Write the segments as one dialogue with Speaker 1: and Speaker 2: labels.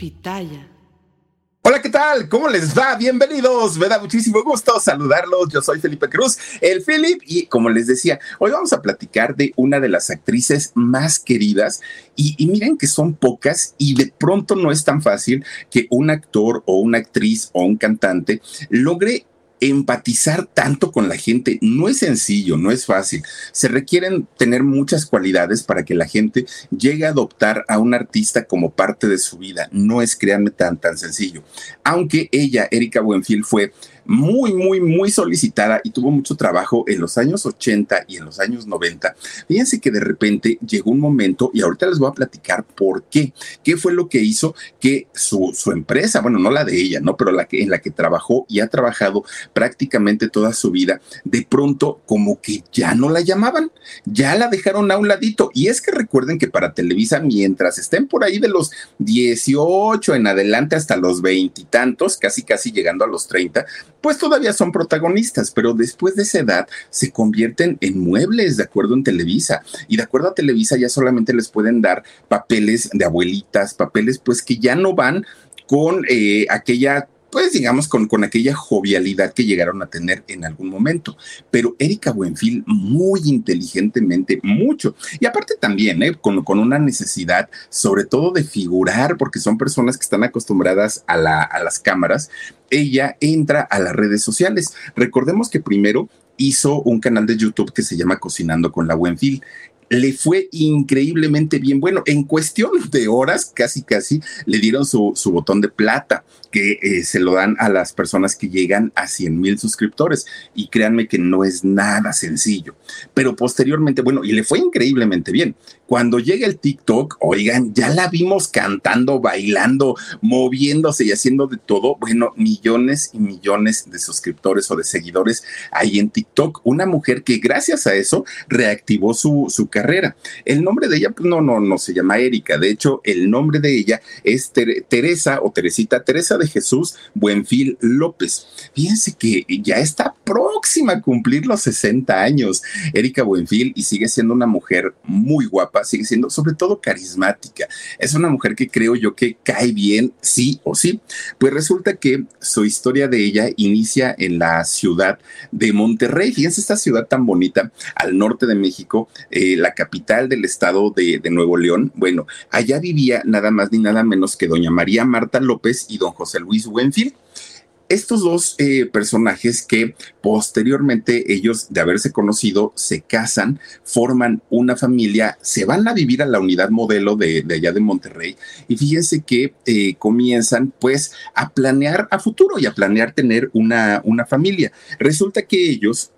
Speaker 1: Pitaya.
Speaker 2: Hola, ¿qué tal? ¿Cómo les va? Bienvenidos. Me da muchísimo gusto saludarlos. Yo soy Felipe Cruz, el Philip, y como les decía, hoy vamos a platicar de una de las actrices más queridas. Y, y, miren que son pocas y de pronto no es tan fácil que un actor o una actriz o un cantante logre empatizar tanto con la gente no es sencillo, no es fácil. Se requieren tener muchas cualidades para que la gente llegue a adoptar a un artista como parte de su vida. No es, créanme, tan, tan sencillo. Aunque ella, Erika Buenfil, fue muy, muy, muy solicitada y tuvo mucho trabajo en los años 80 y en los años 90. Fíjense que de repente llegó un momento, y ahorita les voy a platicar por qué. ¿Qué fue lo que hizo que su, su empresa, bueno, no la de ella, ¿no? Pero la que, en la que trabajó y ha trabajado prácticamente toda su vida, de pronto como que ya no la llamaban, ya la dejaron a un ladito. Y es que recuerden que para Televisa, mientras estén por ahí de los 18 en adelante hasta los veintitantos, casi casi llegando a los 30, pues todavía son protagonistas, pero después de esa edad se convierten en muebles, de acuerdo en Televisa. Y de acuerdo a Televisa ya solamente les pueden dar papeles de abuelitas, papeles pues que ya no van con eh, aquella pues digamos, con, con aquella jovialidad que llegaron a tener en algún momento. Pero Erika Buenfil, muy inteligentemente, mucho. Y aparte también, ¿eh? con, con, una necesidad, sobre todo de figurar, porque son personas que están acostumbradas a, la, a las cámaras, ella entra a las redes sociales. Recordemos que primero hizo un canal de YouTube que se llama Cocinando con la Buenfil le fue increíblemente bien. Bueno, en cuestión de horas, casi, casi le dieron su, su botón de plata, que eh, se lo dan a las personas que llegan a 100 mil suscriptores. Y créanme que no es nada sencillo. Pero posteriormente, bueno, y le fue increíblemente bien. Cuando llega el TikTok, oigan, ya la vimos cantando, bailando, moviéndose y haciendo de todo. Bueno, millones y millones de suscriptores o de seguidores ahí en TikTok. Una mujer que gracias a eso reactivó su, su carrera. El nombre de ella, pues no, no, no se llama Erika. De hecho, el nombre de ella es Ter Teresa o Teresita, Teresa de Jesús Buenfil López. Fíjense que ya está próxima a cumplir los 60 años, Erika Buenfil, y sigue siendo una mujer muy guapa, sigue siendo sobre todo carismática. Es una mujer que creo yo que cae bien, sí o sí. Pues resulta que su historia de ella inicia en la ciudad de Monterrey. Fíjense esta ciudad tan bonita al norte de México, eh, la capital del estado de, de Nuevo León. Bueno, allá vivía nada más ni nada menos que doña María Marta López y don José Luis Buenfil estos dos eh, personajes que posteriormente ellos de haberse conocido se casan, forman una familia, se van a vivir a la unidad modelo de, allá de Monterrey y fíjense que eh, comienzan pues a planear a futuro y a planear tener una, una familia. Resulta que ellos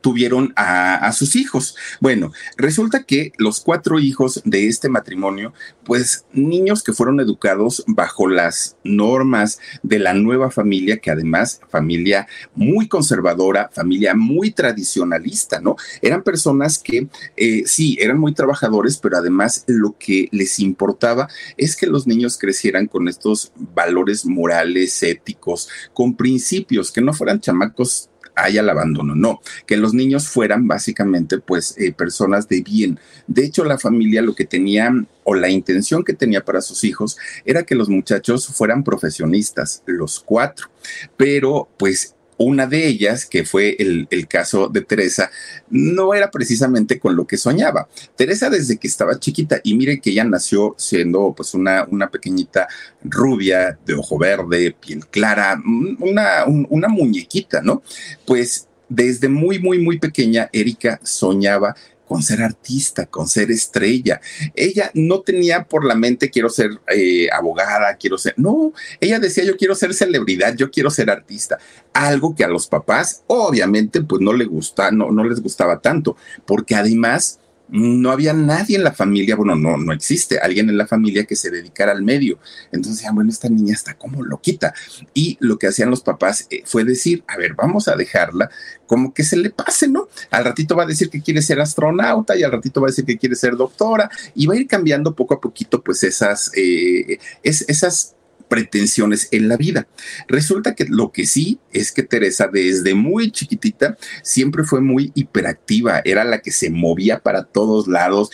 Speaker 2: tuvieron a, sus hijos. Bueno, resulta que los cuatro hijos de este matrimonio, pues niños que fueron educados bajo las normas de la nueva familia, que además familia muy conservadora, familia muy tradicionalista, ¿no? Eran personas que eh, sí, eran muy trabajadores, pero además lo que les importaba es que los niños crecieran con estos valores morales, éticos, con principios, que no fueran chamacos haya el abandono, no, que los niños fueran básicamente pues eh, personas de bien. De hecho, la familia lo que tenía o la intención que tenía para sus hijos era que los muchachos fueran profesionistas, los cuatro, pero pues una de ellas, que fue el, caso de Teresa, no era precisamente con lo que soñaba. Teresa desde que estaba chiquita, y mire que ella nació siendo pues una, una pequeñita rubia, de ojo verde, piel clara, una, un, una muñequita, ¿no? Pues desde muy, muy, muy pequeña, Erika soñaba con ser artista, con ser estrella. Ella no tenía por la mente quiero ser eh, abogada, quiero ser, no, ella decía yo quiero ser celebridad, yo quiero ser artista. Algo que a los papás obviamente pues no le gusta, no, no les gustaba tanto, porque además no había nadie en la familia, bueno, no, no existe alguien en la familia que se dedicara al medio. Entonces, ah, bueno, esta niña está como loquita. Y lo que hacían los papás eh, fue decir, a ver, vamos a dejarla como que se le pase, ¿no? Al ratito va a decir que quiere ser astronauta y al ratito va a decir que quiere ser doctora y va a ir cambiando poco a poquito, pues esas, eh, es, esas pretensiones en la vida. Resulta que lo que sí es que Teresa desde muy chiquitita siempre fue muy hiperactiva, era la que se movía para todos lados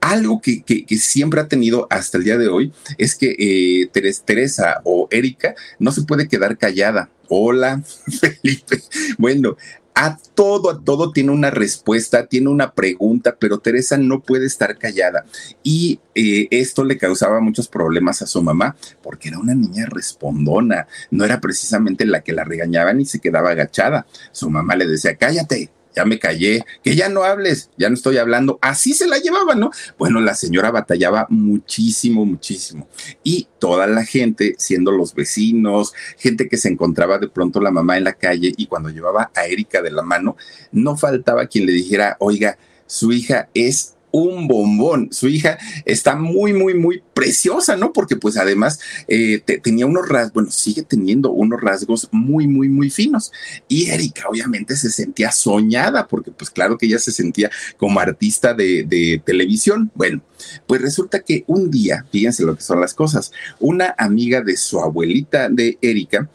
Speaker 2: algo que, siempre ha tenido hasta el día de hoy es que eh, Teresa o Erika no se puede quedar callada. Hola, Felipe. Bueno, a todo, a todo tiene una respuesta, tiene una pregunta, pero Teresa no puede estar callada. Y eh, esto le causaba muchos problemas a su mamá, porque era una niña respondona, no era precisamente la que la regañaba ni se quedaba agachada. Su mamá le decía, cállate, ya me callé, que ya no hables, ya no estoy hablando. Así se la llevaba, ¿no? Bueno, la señora batallaba muchísimo, muchísimo. Y toda la gente, siendo los vecinos, gente que se encontraba de pronto la mamá en la calle y cuando llevaba a Erika de la mano, no faltaba quien le dijera, oiga, su hija es un bombón. Su hija está muy, muy, muy preciosa, ¿no? Porque pues además eh, tenía unos rasgos, bueno, sigue teniendo unos rasgos muy, muy, muy finos. Y Erika obviamente se sentía soñada, porque pues claro que ella se sentía como artista de, televisión. Bueno, pues resulta que un día, fíjense lo que son las cosas, una amiga de su abuelita de Erika,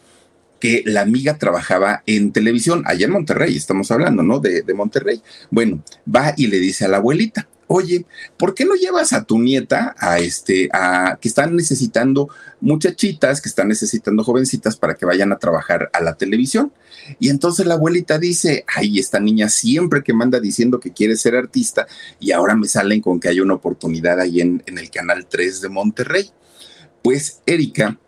Speaker 2: que la amiga trabajaba en televisión, allá en Monterrey, estamos hablando, ¿no? De, Monterrey. Bueno, va y le dice a la abuelita, oye, ¿por qué no llevas a tu nieta a este, a que están necesitando muchachitas, que están necesitando jovencitas para que vayan a trabajar a la televisión? Y entonces la abuelita dice, ay, esta niña siempre que manda diciendo que quiere ser artista y ahora me salen con que hay una oportunidad ahí en, en el Canal 3 de Monterrey. Pues Erika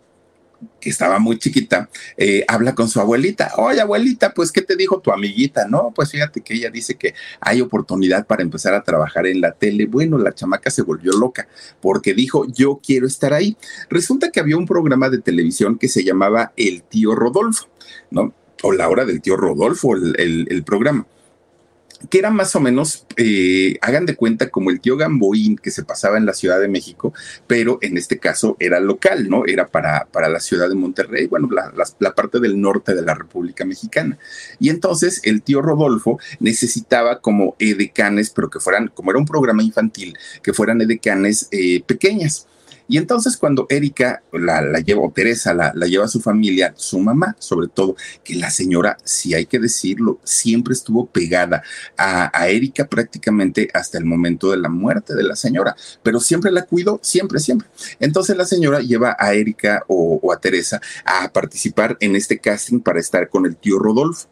Speaker 2: que estaba muy chiquita, eh, habla con su abuelita. Oye, abuelita, pues, ¿qué te dijo tu amiguita? No, pues fíjate que ella dice que hay oportunidad para empezar a trabajar en la tele. Bueno, la chamaca se volvió loca porque dijo, yo quiero estar ahí. Resulta que había un programa de televisión que se llamaba El tío Rodolfo, ¿no? O la hora del tío Rodolfo, el programa que era más o menos, eh, hagan de cuenta, como el tío Gamboín que se pasaba en la Ciudad de México, pero en este caso era local, ¿no? Era para, para la ciudad de Monterrey, bueno, la, la, parte del norte de la República Mexicana. Y entonces el tío Rodolfo necesitaba como edecanes, pero que fueran, como era un programa infantil, que fueran edecanes eh, pequeñas. Y entonces cuando Erika la, lleva, o Teresa la, lleva a su familia, su mamá sobre todo, que la señora, si hay que decirlo, siempre estuvo pegada a, Erika prácticamente hasta el momento de la muerte de la señora, pero siempre la cuidó, siempre, siempre. Entonces la señora lleva a Erika o a Teresa a participar en este casting para estar con el tío Rodolfo.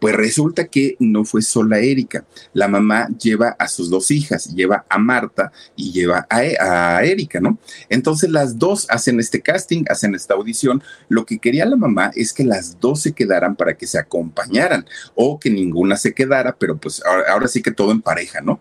Speaker 2: Pues resulta que no fue sola Erika. La mamá lleva a sus dos hijas, lleva a Marta y lleva a, e, a, Erika, ¿no? Entonces las dos hacen este casting, hacen esta audición. Lo que quería la mamá es que las dos se quedaran para que se acompañaran o que ninguna se quedara, pero pues ahora, sí que todo en pareja, ¿no?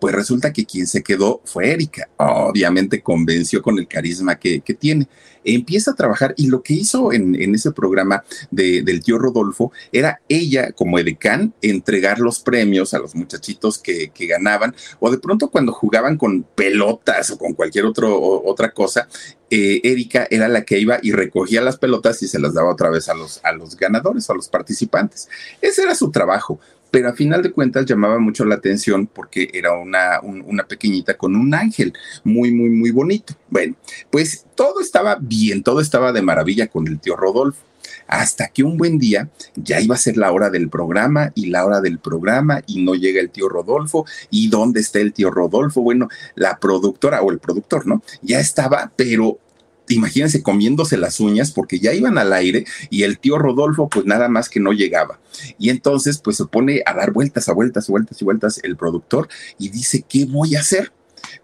Speaker 2: Pues resulta que quien se quedó fue Erika. Obviamente convenció con el carisma que, que tiene empieza a trabajar y lo que hizo en, ese programa del tío Rodolfo era ella como edecán entregar los premios a los muchachitos que, ganaban o de pronto cuando jugaban con pelotas o con cualquier otro, otra cosa, eh, Erika era la que iba y recogía las pelotas y se las daba otra vez a los, a los ganadores, a los participantes. Ese era su trabajo pero a final de cuentas llamaba mucho la atención porque era una, una pequeñita con un ángel muy, muy, muy bonito. Bueno, pues todo estaba bien, todo estaba de maravilla con el tío Rodolfo hasta que un buen día ya iba a ser la hora del programa y la hora del programa y no llega el tío Rodolfo y dónde está el tío Rodolfo. Bueno, la productora o el productor, ¿no? Ya estaba, pero imagínense comiéndose las uñas porque ya iban al aire y el tío Rodolfo pues nada más que no llegaba. Y entonces pues se pone a dar vueltas, a vueltas, vueltas y vueltas el productor y dice, ¿qué voy a hacer?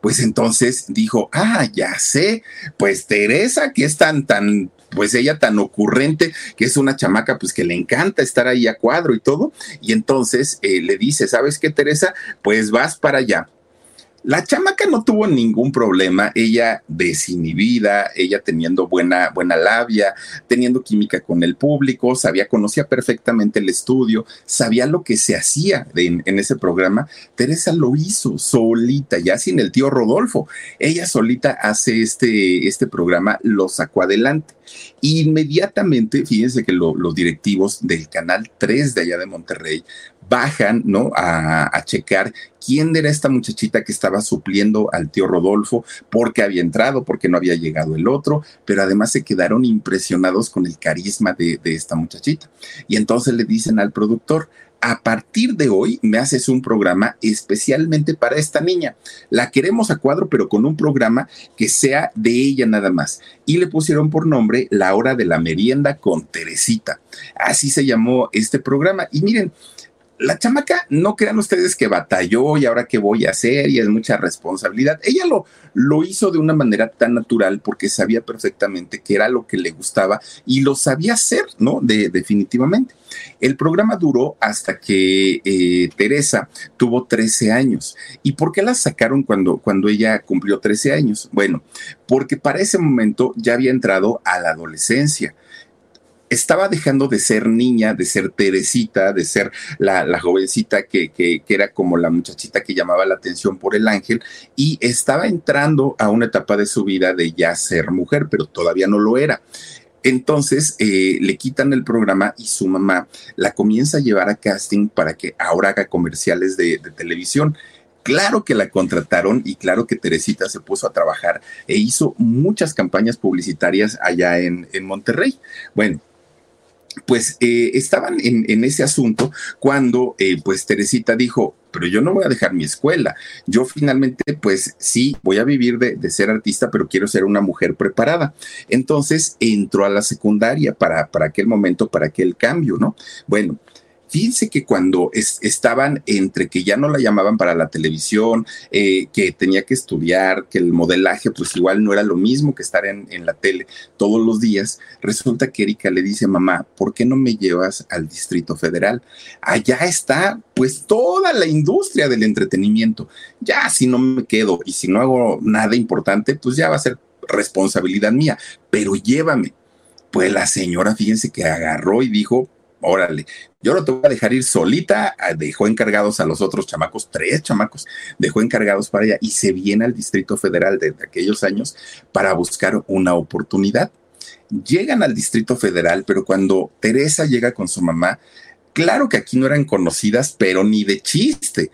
Speaker 2: Pues entonces dijo, ah, ya sé, pues Teresa, que es tan, tan, pues ella tan ocurrente, que es una chamaca, pues que le encanta estar ahí a cuadro y todo. Y entonces eh, le dice, ¿sabes qué, Teresa? Pues vas para allá la chamaca no tuvo ningún problema, ella desinhibida, ella teniendo buena, buena labia, teniendo química con el público, sabía, conocía perfectamente el estudio, sabía lo que se hacía en, ese programa. Teresa lo hizo solita, ya sin el tío Rodolfo. Ella solita hace este, este programa, lo sacó adelante. Inmediatamente, fíjense que los directivos del Canal 3 de allá de Monterrey bajan, ¿no? A, a, checar quién era esta muchachita que estaba supliendo al tío Rodolfo, porque había entrado, porque no había llegado el otro, pero además se quedaron impresionados con el carisma de, de esta muchachita. Y entonces le dicen al productor, a partir de hoy me haces un programa especialmente para esta niña. La queremos a cuadro, pero con un programa que sea de ella nada más. Y le pusieron por nombre La Hora de la Merienda con Teresita. Así se llamó este programa. Y miren, la chamaca, no crean ustedes que batalló y ahora qué voy a hacer y es mucha responsabilidad. Ella lo, lo hizo de una manera tan natural porque sabía perfectamente que era lo que le gustaba y lo sabía hacer, ¿no? De, definitivamente. El programa duró hasta que eh, Teresa tuvo 13 años. ¿Y por qué la sacaron cuando, cuando ella cumplió 13 años? Bueno, porque para ese momento ya había entrado a la adolescencia estaba dejando de ser niña, de ser Teresita, de ser la, jovencita que, que, era como la muchachita que llamaba la atención por el ángel y estaba entrando a una etapa de su vida de ya ser mujer, pero todavía no lo era. Entonces eh, le quitan el programa y su mamá la comienza a llevar a casting para que ahora haga comerciales de, televisión. Claro que la contrataron y claro que Teresita se puso a trabajar e hizo muchas campañas publicitarias allá en, en Monterrey. Bueno, pues eh, estaban en, ese asunto cuando eh, pues Teresita dijo, pero yo no voy a dejar mi escuela. Yo finalmente, pues sí, voy a vivir de, de, ser artista, pero quiero ser una mujer preparada. Entonces entró a la secundaria para, para aquel momento, para aquel cambio, ¿no? Bueno, Fíjense que cuando estaban entre que ya no la llamaban para la televisión, eh, que tenía que estudiar, que el modelaje pues igual no era lo mismo que estar en, en la tele todos los días, resulta que Erika le dice, mamá, ¿por qué no me llevas al Distrito Federal? Allá está pues toda la industria del entretenimiento. Ya si no me quedo y si no hago nada importante, pues ya va a ser responsabilidad mía, pero llévame. Pues la señora, fíjense que agarró y dijo, órale, yo no te voy a dejar ir solita, ah, dejó encargados a los otros chamacos, tres chamacos, dejó encargados para ella y se viene al Distrito Federal desde aquellos años para buscar una oportunidad. Llegan al Distrito Federal, pero cuando Teresa llega con su mamá, claro que aquí no eran conocidas, pero ni de chiste.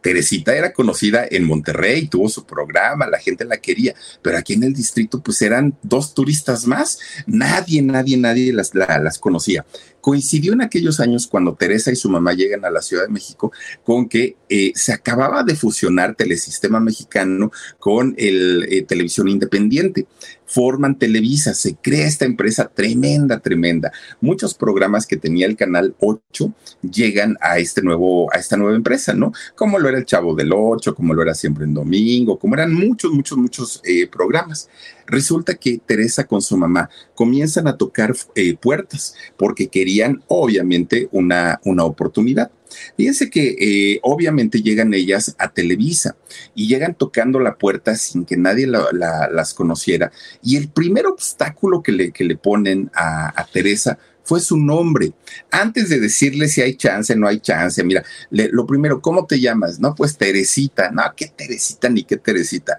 Speaker 2: Teresita era conocida en Monterrey, tuvo su programa, la gente la quería, pero aquí en el distrito pues eran dos turistas más, nadie, nadie, nadie las, las conocía coincidió en aquellos años cuando Teresa y su mamá llegan a la Ciudad de México con que eh, se acababa de fusionar Telesistema Mexicano con el eh, Televisión Independiente. Forman Televisa, se crea esta empresa tremenda, tremenda. Muchos programas que tenía el canal 8 llegan a este nuevo, a esta nueva empresa, ¿no? Como lo era el Chavo del 8, como lo era siempre en domingo, como eran muchos, muchos, muchos eh, programas. Resulta que Teresa con su mamá comienzan a tocar eh, puertas porque querían obviamente una, una oportunidad. Fíjense que eh, obviamente llegan ellas a Televisa y llegan tocando la puerta sin que nadie las conociera. Y el primer obstáculo que le, que le ponen a, Teresa fue su nombre. Antes de decirle si hay chance, no hay chance, mira, lo primero, ¿cómo te llamas? No, pues Teresita. No, ¿qué Teresita ni qué Teresita?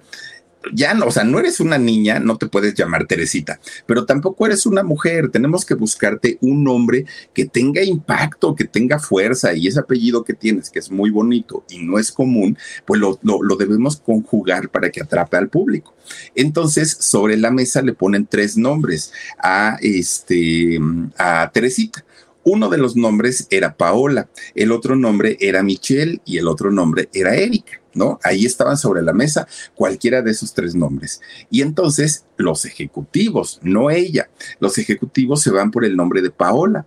Speaker 2: Ya no, o sea, no eres una niña, no te puedes llamar Teresita, pero tampoco eres una mujer. Tenemos que buscarte un nombre que tenga impacto, que tenga fuerza y ese apellido que tienes, que es muy bonito y no es común, pues lo, lo debemos conjugar para que atrape al público. Entonces, sobre la mesa le ponen tres nombres a este, a Teresita. Uno de los nombres era Paola, el otro nombre era Michelle y el otro nombre era Erika. ¿No? Ahí estaban sobre la mesa cualquiera de esos tres nombres. Y entonces los ejecutivos, no ella, los ejecutivos se van por el nombre de Paola.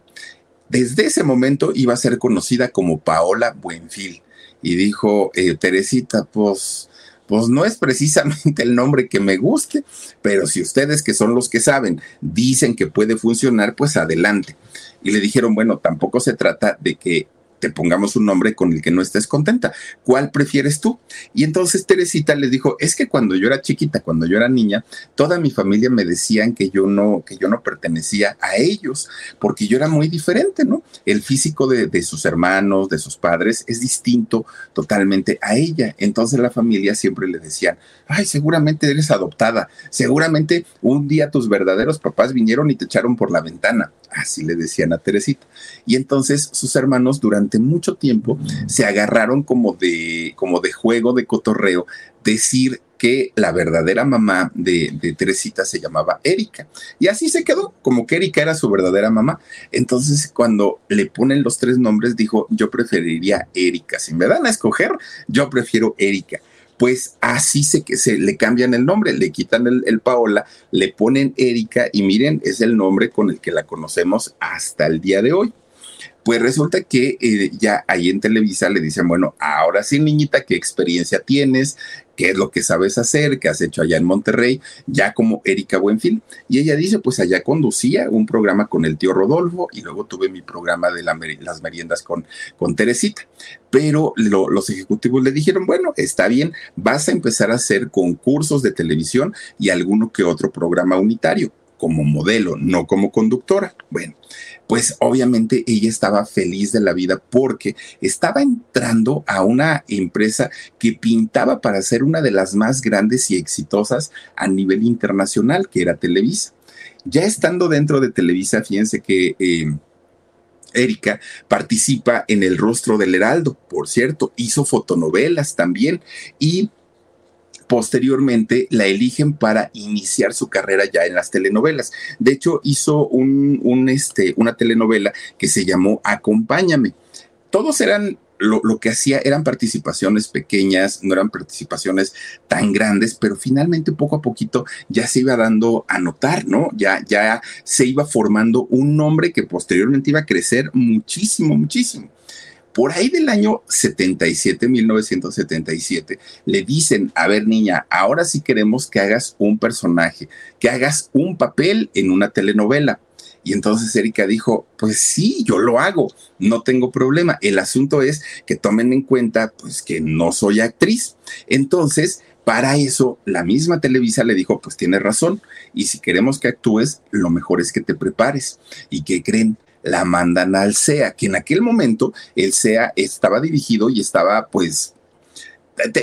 Speaker 2: Desde ese momento iba a ser conocida como Paola Buenfil. Y dijo, eh, Teresita, pues, pues no es precisamente el nombre que me guste, pero si ustedes que son los que saben dicen que puede funcionar, pues adelante. Y le dijeron, bueno, tampoco se trata de que pongamos un nombre con el que no estés contenta. ¿Cuál prefieres tú? Y entonces Teresita les dijo, es que cuando yo era chiquita, cuando yo era niña, toda mi familia me decían que yo no, que yo no pertenecía a ellos, porque yo era muy diferente, ¿no? El físico de, de sus hermanos, de sus padres, es distinto totalmente a ella. Entonces la familia siempre le decían, ay, seguramente eres adoptada, seguramente un día tus verdaderos papás vinieron y te echaron por la ventana. Así le decían a Teresita. Y entonces sus hermanos durante mucho tiempo se agarraron como de, como de juego, de cotorreo, decir que la verdadera mamá de, de, Teresita se llamaba Erika. Y así se quedó, como que Erika era su verdadera mamá. Entonces, cuando le ponen los tres nombres, dijo, yo preferiría Erika. Si me dan a escoger, yo prefiero Erika pues así se, se le cambian el nombre, le quitan el, Paola, le ponen Erika y miren, es el nombre con el que la conocemos hasta el día de hoy. Pues resulta que eh, ya ahí en Televisa le dicen, bueno, ahora sí, niñita, ¿qué experiencia tienes? ¿Qué es lo que sabes hacer? ¿Qué has hecho allá en Monterrey? Ya como Erika Buenfil. Y ella dice, pues allá conducía un programa con el tío Rodolfo y luego tuve mi programa de las meriendas con, con Teresita. Pero los ejecutivos le dijeron, bueno, está bien, vas a empezar a hacer concursos de televisión y alguno que otro programa unitario como modelo, no como conductora. Bueno, pues obviamente ella estaba feliz de la vida porque estaba entrando a una empresa que pintaba para ser una de las más grandes y exitosas a nivel internacional, que era Televisa. Ya estando dentro de Televisa, fíjense que... Eh, Erika participa en El Rostro del Heraldo, por cierto, hizo fotonovelas también y posteriormente la eligen para iniciar su carrera ya en las telenovelas. De hecho, hizo un, este, una telenovela que se llamó Acompáñame. Todos eran lo, lo, que hacía eran participaciones pequeñas, no eran participaciones tan grandes, pero finalmente poco a poquito ya se iba dando a notar, ¿no? Ya, ya se iba formando un nombre que posteriormente iba a crecer muchísimo, muchísimo por ahí del año 77, 1977, le dicen, a ver niña, ahora sí queremos que hagas un personaje, que hagas un papel en una telenovela. Y entonces Erika dijo, pues sí, yo lo hago, no tengo problema. El asunto es que tomen en cuenta, pues que no soy actriz. Entonces, para eso, la misma Televisa le dijo, pues tienes razón, y si queremos que actúes, lo mejor es que te prepares. ¿Y que creen? La mandan al CEA, que en aquel momento el CEA estaba dirigido y estaba pues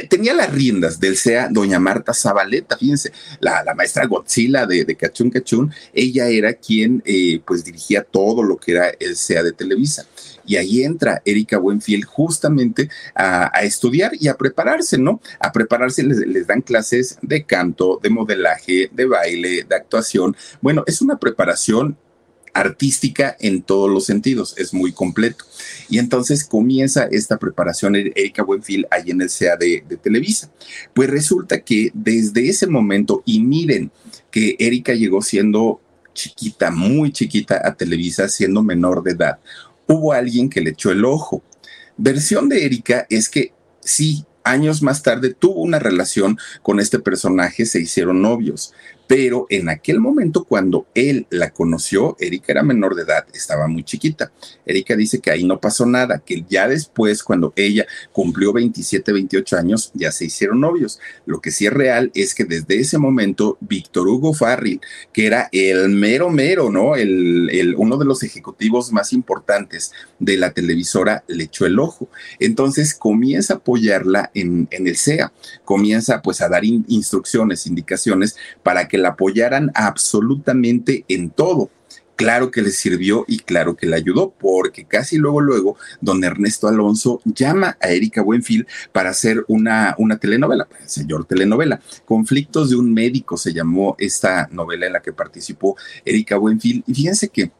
Speaker 2: tenía las riendas del CEA doña Marta Zabaleta, fíjense, la, maestra Godzilla de, de Cachún Cachún, ella era quien eh, pues dirigía todo lo que era el CEA de Televisa. Y ahí entra Erika Buenfield justamente a, estudiar y a prepararse, ¿no? A prepararse, les dan clases de canto, de modelaje, de baile, de actuación. Bueno, es una preparación artística en todos los sentidos, es muy completo. Y entonces comienza esta preparación Erika Buenfil ahí en el CEA de, de, Televisa. Pues resulta que desde ese momento, y miren que Erika llegó siendo chiquita, muy chiquita a Televisa, siendo menor de edad, hubo alguien que le echó el ojo. Versión de Erika es que sí, años más tarde tuvo una relación con este personaje, se hicieron novios, pero en aquel momento cuando él la conoció, Erika era menor de edad, estaba muy chiquita. Erika dice que ahí no pasó nada, que ya después, cuando ella cumplió 27, 28 años, ya se hicieron novios. Lo que sí es real es que desde ese momento, Víctor Hugo Farril, que era el mero mero, ¿no? El, uno de los ejecutivos más importantes de la televisora, le echó el ojo. Entonces comienza a apoyarla en, el CEA, comienza pues a dar instrucciones, indicaciones para que la apoyaran absolutamente en todo. Claro que le sirvió y claro que le ayudó, porque casi luego, luego, don Ernesto Alonso llama a Erika Buenfil para hacer una, una telenovela, señor telenovela. Conflictos de un médico se llamó esta novela en la que participó Erika Buenfil. Y fíjense que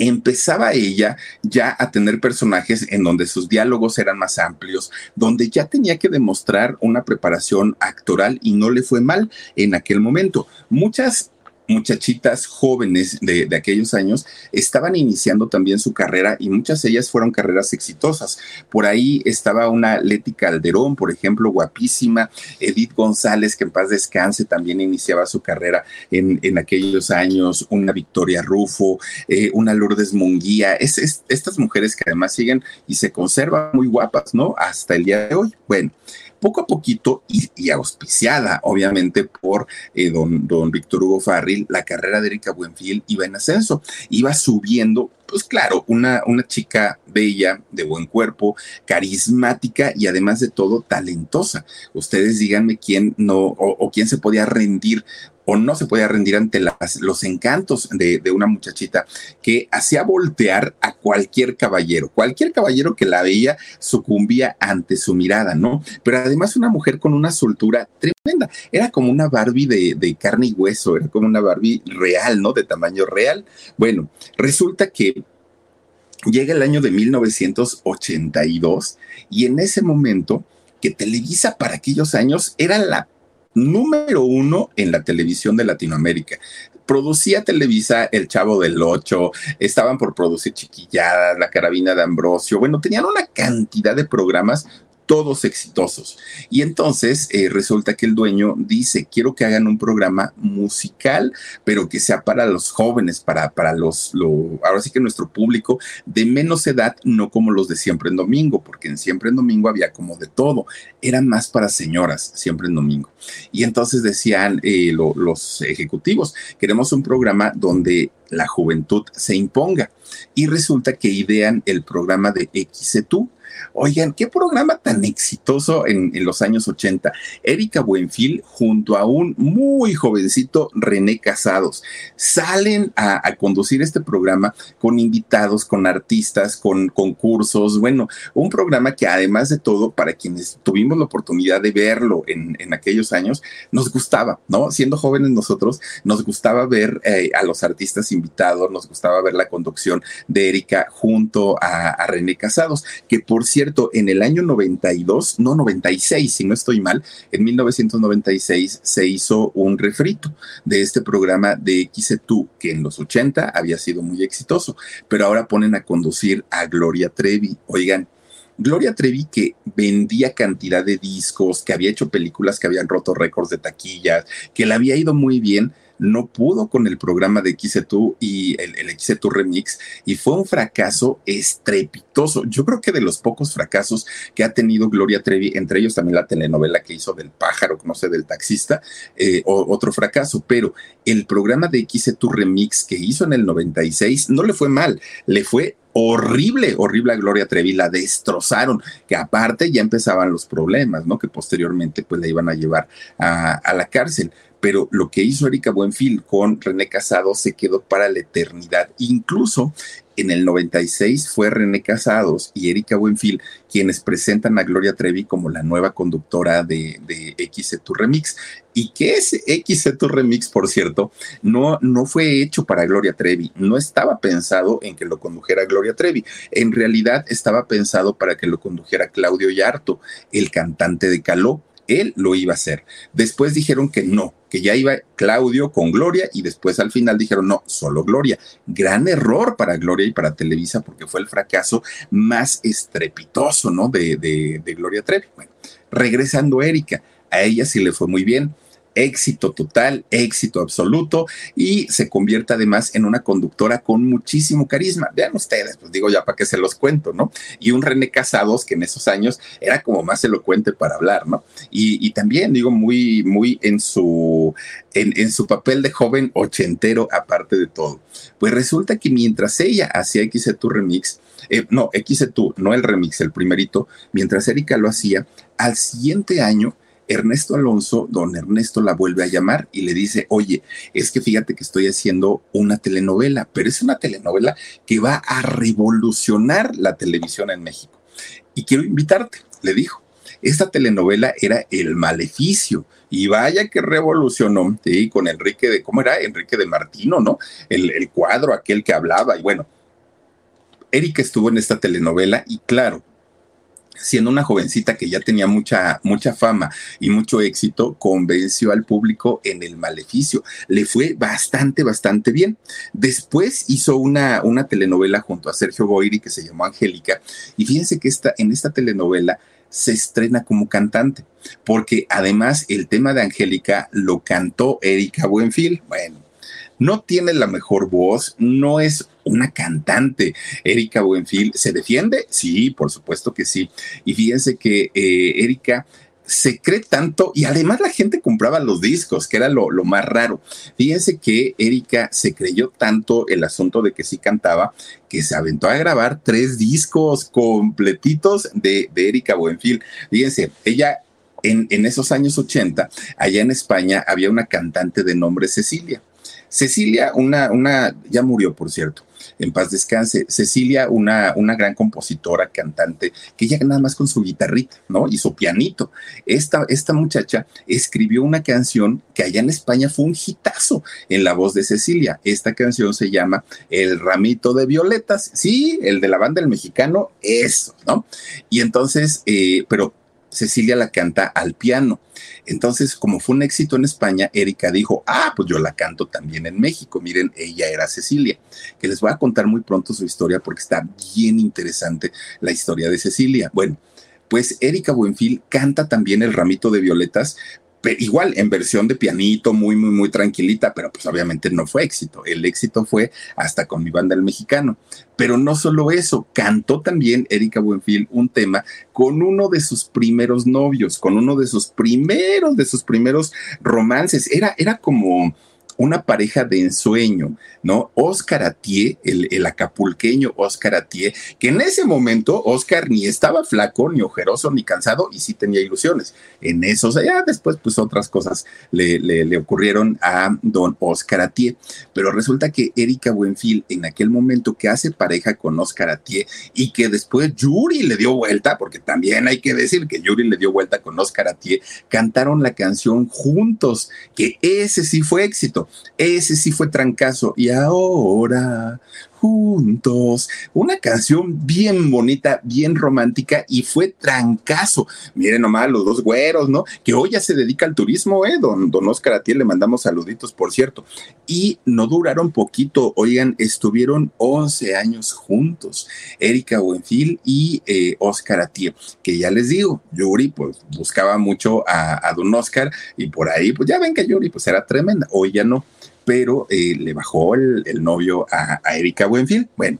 Speaker 2: empezaba ella ya a tener personajes en donde sus diálogos eran más amplios, donde ya tenía que demostrar una preparación actoral y no le fue mal en aquel momento. Muchas muchachitas jóvenes de, aquellos años estaban iniciando también su carrera y muchas de ellas fueron carreras exitosas. Por ahí estaba una Leti Calderón, por ejemplo, guapísima, Edith González, que en paz descanse, también iniciaba su carrera en, aquellos años, una Victoria Rufo, eh, una Lourdes Munguía, es, estas mujeres que además siguen y se conservan muy guapas, ¿no? Hasta el día de hoy. Bueno, poco a poquito y, auspiciada, obviamente, por eh, don, don Víctor Hugo Farril, la carrera de Erika Buenfield iba en ascenso, iba subiendo pues claro, una, una chica bella, de buen cuerpo, carismática y además de todo talentosa. Ustedes díganme quién no o, quién se podía rendir o no se podía rendir ante los encantos de, una muchachita que hacía voltear a cualquier caballero. Cualquier caballero que la veía sucumbía ante su mirada, ¿no? Pero además una mujer con una soltura tremenda. Era como una Barbie de, de carne y hueso, era como una Barbie real, ¿no? De tamaño real. Bueno, resulta que llega el año de 1982 y en ese momento que Televisa para aquellos años era la número uno en la televisión de Latinoamérica. Producía Televisa El Chavo del Ocho, estaban por producir Chiquilladas, La Carabina de Ambrosio, bueno, tenían una cantidad de programas todos exitosos. Y entonces eh, resulta que el dueño dice, quiero que hagan un programa musical, pero que sea para los jóvenes, para, para los, ahora sí que nuestro público de menos edad, no como los de siempre en domingo, porque en siempre en domingo había como de todo, eran más para señoras, siempre en domingo. Y entonces decían eh, los ejecutivos, queremos un programa donde la juventud se imponga. Y resulta que idean el programa de XETU Oigan, qué programa tan exitoso en, los años 80. Erika Buenfil junto a un muy jovencito René Casados salen a, conducir este programa con invitados, con artistas, con concursos. Bueno, un programa que además de todo, para quienes tuvimos la oportunidad de verlo en, aquellos años, nos gustaba, ¿no? Siendo jóvenes nosotros, nos gustaba ver eh, a los artistas invitados, nos gustaba ver la conducción de Erika junto a, a René Casados, que por cierto, en el año 92, no 96, si no estoy mal, en 1996 se hizo un refrito de este programa de XETU, que en los 80 había sido muy exitoso, pero ahora ponen a conducir a Gloria Trevi. Oigan, Gloria Trevi que vendía cantidad de discos, que había hecho películas que habían roto récords de taquillas, que le había ido muy bien, no pudo con el programa de XETU y el, el XETU Remix y fue un fracaso estrepitoso. Yo creo que de los pocos fracasos que ha tenido Gloria Trevi, entre ellos también la telenovela que hizo del pájaro, no sé, del taxista, eh, otro fracaso, pero el programa de XETU Remix que hizo en el 96 no le fue mal, le fue horrible, horrible a Gloria Trevi, la destrozaron, que aparte ya empezaban los problemas, ¿no? Que posteriormente pues la iban a llevar a, la cárcel pero lo que hizo Erika Buenfil con René Casado se quedó para la eternidad. Incluso en el 96 fue René Casados y Erika Buenfil quienes presentan a Gloria Trevi como la nueva conductora de, de XC Remix. Y que ese XC Remix, por cierto, no, no fue hecho para Gloria Trevi, no estaba pensado en que lo condujera Gloria Trevi. En realidad estaba pensado para que lo condujera Claudio Yarto, el cantante de Caló él lo iba a hacer. Después dijeron que no, que ya iba Claudio con Gloria y después al final dijeron no, solo Gloria. Gran error para Gloria y para Televisa porque fue el fracaso más estrepitoso, ¿no? De, de, de Gloria Trevi. Bueno, regresando Erika, a ella sí le fue muy bien éxito total, éxito absoluto y se convierte además en una conductora con muchísimo carisma. Vean ustedes, pues digo ya para que se los cuento, ¿no? Y un René Casados que en esos años era como más elocuente para hablar, ¿no? Y, también digo muy, muy en su, en, su papel de joven ochentero aparte de todo. Pues resulta que mientras ella hacía XC2 Remix, eh, no, XC2, no el remix, el primerito, mientras Erika lo hacía, al siguiente año Ernesto Alonso, don Ernesto la vuelve a llamar y le dice, oye, es que fíjate que estoy haciendo una telenovela, pero es una telenovela que va a revolucionar la televisión en México. Y quiero invitarte, le dijo. Esta telenovela era El Maleficio. Y vaya que revolucionó, sí, con Enrique de, ¿cómo era? Enrique de Martino, ¿no? El, cuadro, aquel que hablaba. Y bueno, Erika estuvo en esta telenovela y claro, siendo una jovencita que ya tenía mucha, mucha fama y mucho éxito, convenció al público en el maleficio. Le fue bastante, bastante bien. Después hizo una, una telenovela junto a Sergio Goyri que se llamó Angélica. Y fíjense que esta, en esta telenovela se estrena como cantante, porque además el tema de Angélica lo cantó Erika Buenfil. Bueno, no tiene la mejor voz, no es una cantante. Erika Buenfil, ¿se defiende? Sí, por supuesto que sí. Y fíjense que eh, Erika se cree tanto y además la gente compraba los discos, que era lo, más raro. Fíjense que Erika se creyó tanto el asunto de que sí cantaba que se aventó a grabar tres discos completitos de, Erika Buenfil. Fíjense, ella en, en esos años 80, allá en España había una cantante de nombre Cecilia. Cecilia, una, una, ya murió, por cierto, en paz descanse. Cecilia, una, una gran compositora, cantante, que ella nada más con su guitarrita, ¿no? Y su pianito. Esta, esta muchacha escribió una canción que allá en España fue un hitazo en la voz de Cecilia. Esta canción se llama El ramito de violetas. Sí, el de la banda del mexicano, eso, ¿no? Y entonces, eh, pero Cecilia la canta al piano. Entonces, como fue un éxito en España, Erika dijo, ah, pues yo la canto también en México. Miren, ella era Cecilia, que les voy a contar muy pronto su historia porque está bien interesante la historia de Cecilia. Bueno, pues Erika Buenfil canta también el ramito de violetas, igual en versión de pianito, muy, muy, muy tranquilita, pero pues obviamente no fue éxito. El éxito fue hasta con mi banda El Mexicano. Pero no solo eso, cantó también Erika Buenfil un tema con uno de sus primeros novios, con uno de sus primeros, de sus primeros romances. Era, era como una pareja de ensueño, ¿no? Oscar Atié, el, acapulqueño Oscar Atié, que en ese momento Oscar ni estaba flaco, ni ojeroso, ni cansado, y sí tenía ilusiones. En eso, ya después, pues otras cosas le, le, ocurrieron a don Oscar Atié. Pero resulta que Erika Buenfil, en aquel momento que hace pareja con Oscar Atié, y que después Yuri le dio vuelta, porque también hay que decir que Yuri le dio vuelta con Oscar Atié, cantaron la canción juntos, que ese sí fue éxito. Ese sí fue trancazo. Y ahora juntos. Una canción bien bonita, bien romántica y fue trancazo. Miren nomás los dos güeros, ¿no? Que hoy ya se dedica al turismo, ¿eh? Don, Oscar Atiel, le mandamos saluditos, por cierto. Y no duraron poquito, oigan, estuvieron 11 años juntos. Erika Buenfil y eh, Oscar Atiel, que ya les digo, Yuri pues buscaba mucho a, a don Oscar y por ahí, pues ya ven que Yuri pues era tremenda, hoy ya no pero eh, le bajó el, novio a, Erika Buenfield. Bueno,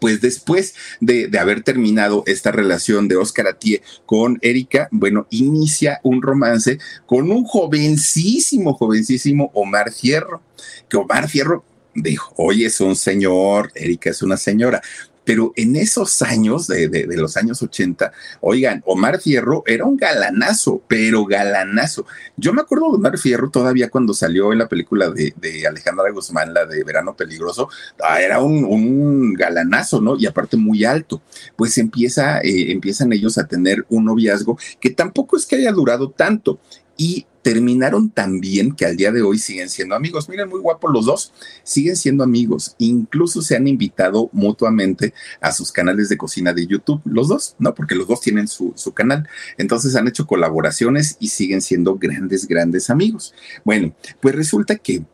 Speaker 2: pues después de, haber terminado esta relación de Oscar Atie con Erika, bueno, inicia un romance con un jovencísimo, jovencísimo Omar Fierro, que Omar Fierro dijo, oye, es un señor, Erika es una señora, pero en esos años, de, los años 80, oigan, Omar Fierro era un galanazo, pero galanazo. Yo me acuerdo de Omar Fierro todavía cuando salió en la película de, Alejandra Guzmán, la de Verano Peligroso, ah, era un, galanazo, ¿no? Y aparte muy alto. Pues empieza, eh, empiezan ellos a tener un noviazgo que tampoco es que haya durado tanto y terminaron tan bien que al día de hoy siguen siendo amigos. Miren, muy guapos los dos, siguen siendo amigos. Incluso se han invitado mutuamente a sus canales de cocina de YouTube, los dos, ¿no? Porque los dos tienen su, su canal. Entonces han hecho colaboraciones y siguen siendo grandes, grandes amigos. Bueno, pues resulta que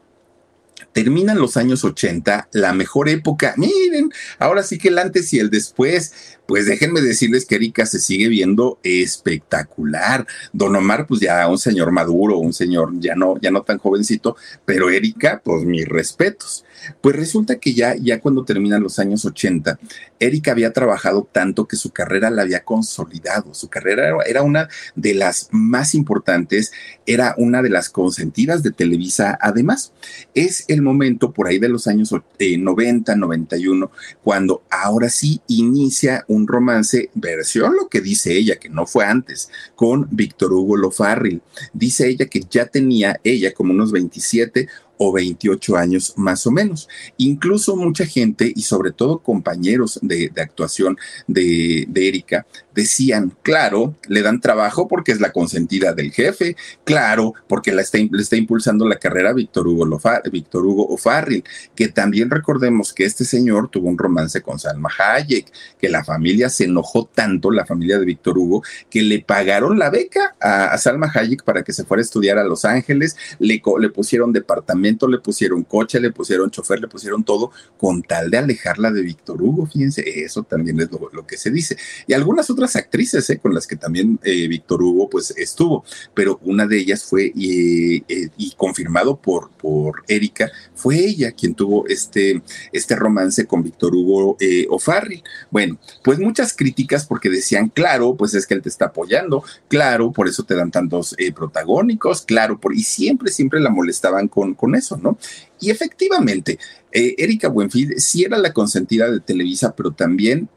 Speaker 2: terminan los años 80, la mejor época. Miren, ahora sí que el antes y el después pues déjenme decirles que Erika se sigue viendo espectacular. Don Omar, pues ya un señor maduro, un señor ya no, ya no tan jovencito, pero Erika, pues mis respetos. Pues resulta que ya, ya cuando terminan los años 80, Erika había trabajado tanto que su carrera la había consolidado. Su carrera era una de las más importantes, era una de las consentidas de Televisa. Además, es el momento por ahí de los años 90, 91, cuando ahora sí inicia un romance, versión lo que dice ella, que no fue antes, con Víctor Hugo Lofarril. Dice ella que ya tenía ella como unos 27 o 28 años más o menos. Incluso mucha gente y sobre todo compañeros de, actuación de, Erika decían, claro, le dan trabajo porque es la consentida del jefe, claro, porque la está, le está impulsando la carrera Víctor Hugo, Víctor Hugo O'Farrill, que también recordemos que este señor tuvo un romance con Salma Hayek, que la familia se enojó tanto, la familia de Víctor Hugo, que le pagaron la beca a, Salma Hayek para que se fuera a estudiar a Los Ángeles, le, le pusieron departamento, le pusieron coche, le pusieron chofer, le pusieron todo, con tal de alejarla de Víctor Hugo, fíjense, eso también es lo que se dice. Y algunas otras actrices ¿eh? con las que también eh, Víctor Hugo pues estuvo, pero una de ellas fue y, eh, confirmado por, por Erika, fue ella quien tuvo este, este romance con Víctor Hugo O'Farrill. Bueno, pues muchas críticas porque decían, claro, pues es que él te está apoyando, claro, por eso te dan tantos protagónicos, claro, por, y siempre, siempre la molestaban con, con eso, ¿no? Y efectivamente, Erika Buenfil sí era la consentida de Televisa, pero también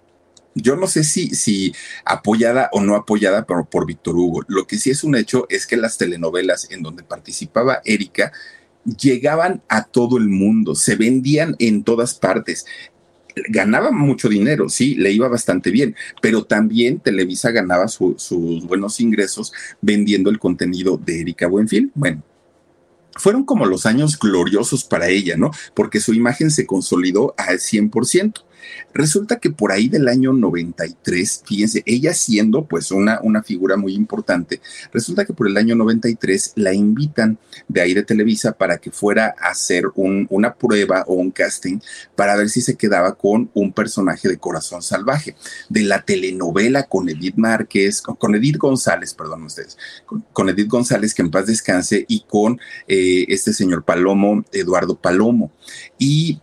Speaker 2: yo no sé si, si apoyada o no apoyada por, por Víctor Hugo. Lo que sí es un hecho es que las telenovelas en donde participaba Erika llegaban a todo el mundo, se vendían en todas partes ganaba mucho dinero, sí, le iba bastante bien, pero también Televisa ganaba sus buenos ingresos vendiendo el contenido de Erika Buenfil. Bueno, fueron como los años gloriosos para ella, ¿no? Porque su imagen se consolidó al 100%. Resulta que por ahí del año 93, fíjense, ella siendo pues una, una figura muy importante, resulta que por el año 93 la invitan de ahí de Televisa para que fuera a hacer una prueba o un casting para ver si se quedaba con un personaje de corazón salvaje, de la telenovela con Edith Márquez, con, Edith González, perdón ustedes, con, Edith González, que en paz descanse, y con eh, este señor Palomo, Eduardo Palomo. Y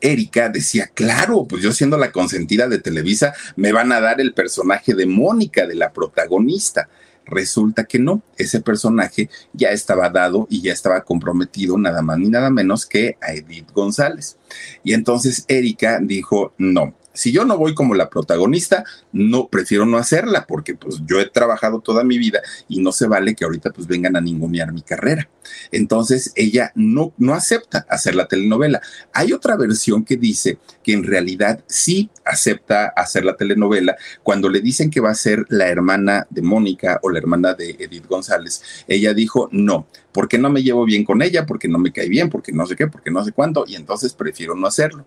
Speaker 2: Erika decía, claro, pues yo siendo la consentida de Televisa, me van a dar el personaje de Mónica, de la protagonista. Resulta que no, ese personaje ya estaba dado y ya estaba comprometido nada más ni nada menos que a Edith González. Y entonces Erika dijo, no, si yo no voy como la protagonista, no prefiero no hacerla porque pues yo he trabajado toda mi vida y no se vale que ahorita pues vengan a ningunear mi carrera. Entonces ella no no acepta hacer la telenovela. Hay otra versión que dice que en realidad sí acepta hacer la telenovela cuando le dicen que va a ser la hermana de Mónica o la hermana de Edith González. Ella dijo, "No, porque no me llevo bien con ella, porque no me cae bien, porque no sé qué, porque no sé cuánto y entonces prefiero no hacerlo."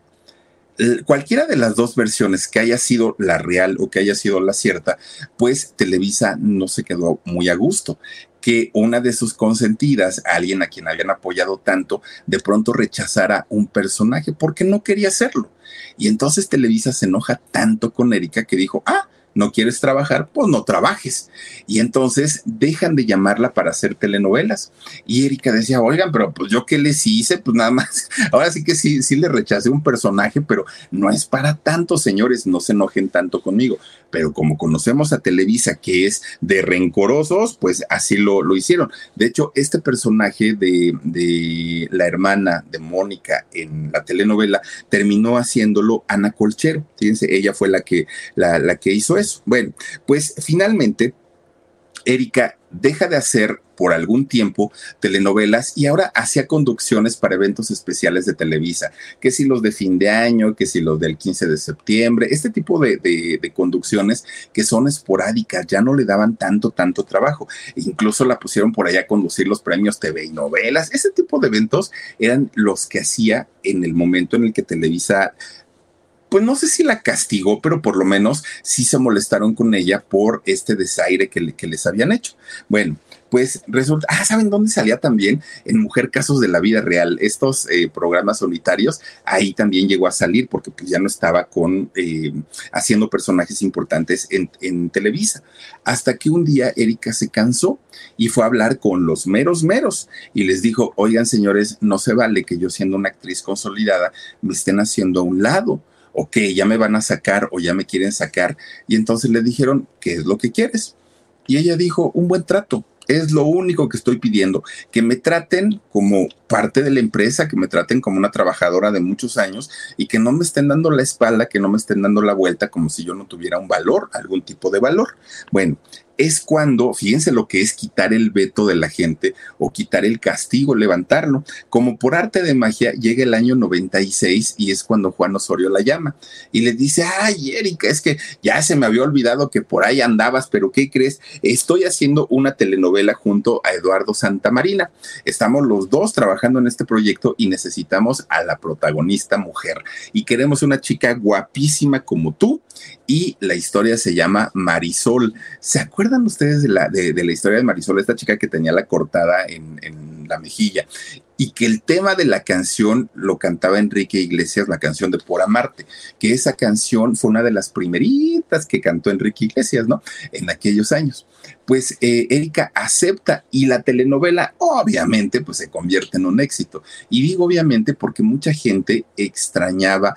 Speaker 2: Cualquiera de las dos versiones que haya sido la real o que haya sido la cierta, pues Televisa no se quedó muy a gusto que una de sus consentidas, alguien a quien habían apoyado tanto, de pronto rechazara un personaje porque no quería hacerlo. Y entonces Televisa se enoja tanto con Erika que dijo, ah, no quieres trabajar, pues no trabajes. Y entonces dejan de llamarla para hacer telenovelas. Y Erika decía, oigan, pero pues yo qué les hice, pues nada más. Ahora sí que sí, sí le rechacé un personaje, pero no es para tanto, señores, no se enojen tanto conmigo. Pero como conocemos a Televisa, que es de rencorosos, pues así lo, lo hicieron. De hecho, este personaje de, de la hermana de Mónica en la telenovela terminó haciéndolo Ana Colchero. Fíjense, ella fue la que, la, la que hizo eso bueno, pues finalmente Erika deja de hacer por algún tiempo telenovelas y ahora hacía conducciones para eventos especiales de Televisa, que si los de fin de año, que si los del 15 de septiembre, este tipo de, conducciones que son esporádicas, ya no le daban tanto, tanto trabajo. incluso la pusieron por allá a conducir los premios TV y novelas. Ese tipo de eventos eran los que hacía en el momento en el que Televisa pues no sé si la castigó, pero por lo menos sí se molestaron con ella por este desaire que, que les habían hecho. Bueno, pues resulta, ah, ¿saben dónde salía también? En Mujer Casos de la Vida Real, estos eh, programas solitarios, ahí también llegó a salir porque pues ya no estaba con, eh, haciendo personajes importantes en, en Televisa. Hasta que un día Erika se cansó y fue a hablar con los meros meros y les dijo, oigan señores, no se vale que yo siendo una actriz consolidada me estén haciendo a un lado ok, ya me van a sacar o ya me quieren sacar. Y entonces le dijeron, ¿qué es lo que quieres? Y ella dijo, un buen trato. Es lo único que estoy pidiendo, que me traten como parte de la empresa, que me traten como una trabajadora de muchos años y que no me estén dando la espalda, que no me estén dando la vuelta como si yo no tuviera un valor, algún tipo de valor. Bueno, es cuando, fíjense lo que es quitar el veto de la gente o quitar el castigo, levantarlo. Como por arte de magia, llega el año 96 y es cuando Juan Osorio la llama y le dice, ay, Erika, es que ya se me había olvidado que por ahí andabas, pero ¿qué crees? Estoy haciendo una telenovela junto a Eduardo Santamarina. Estamos los dos trabajando en este proyecto y necesitamos a la protagonista mujer. Y queremos una chica guapísima como tú y la historia se llama Marisol. ¿Se acuerdan ustedes de la, de, la historia de Marisol, esta chica que tenía la cortada en, en, la mejilla? Y que el tema de la canción lo cantaba Enrique Iglesias, la canción de Por Amarte, que esa canción fue una de las primeritas que cantó Enrique Iglesias, ¿no? En aquellos años. Pues eh, Erika acepta y la telenovela obviamente pues se convierte en un éxito. Y digo obviamente porque mucha gente extrañaba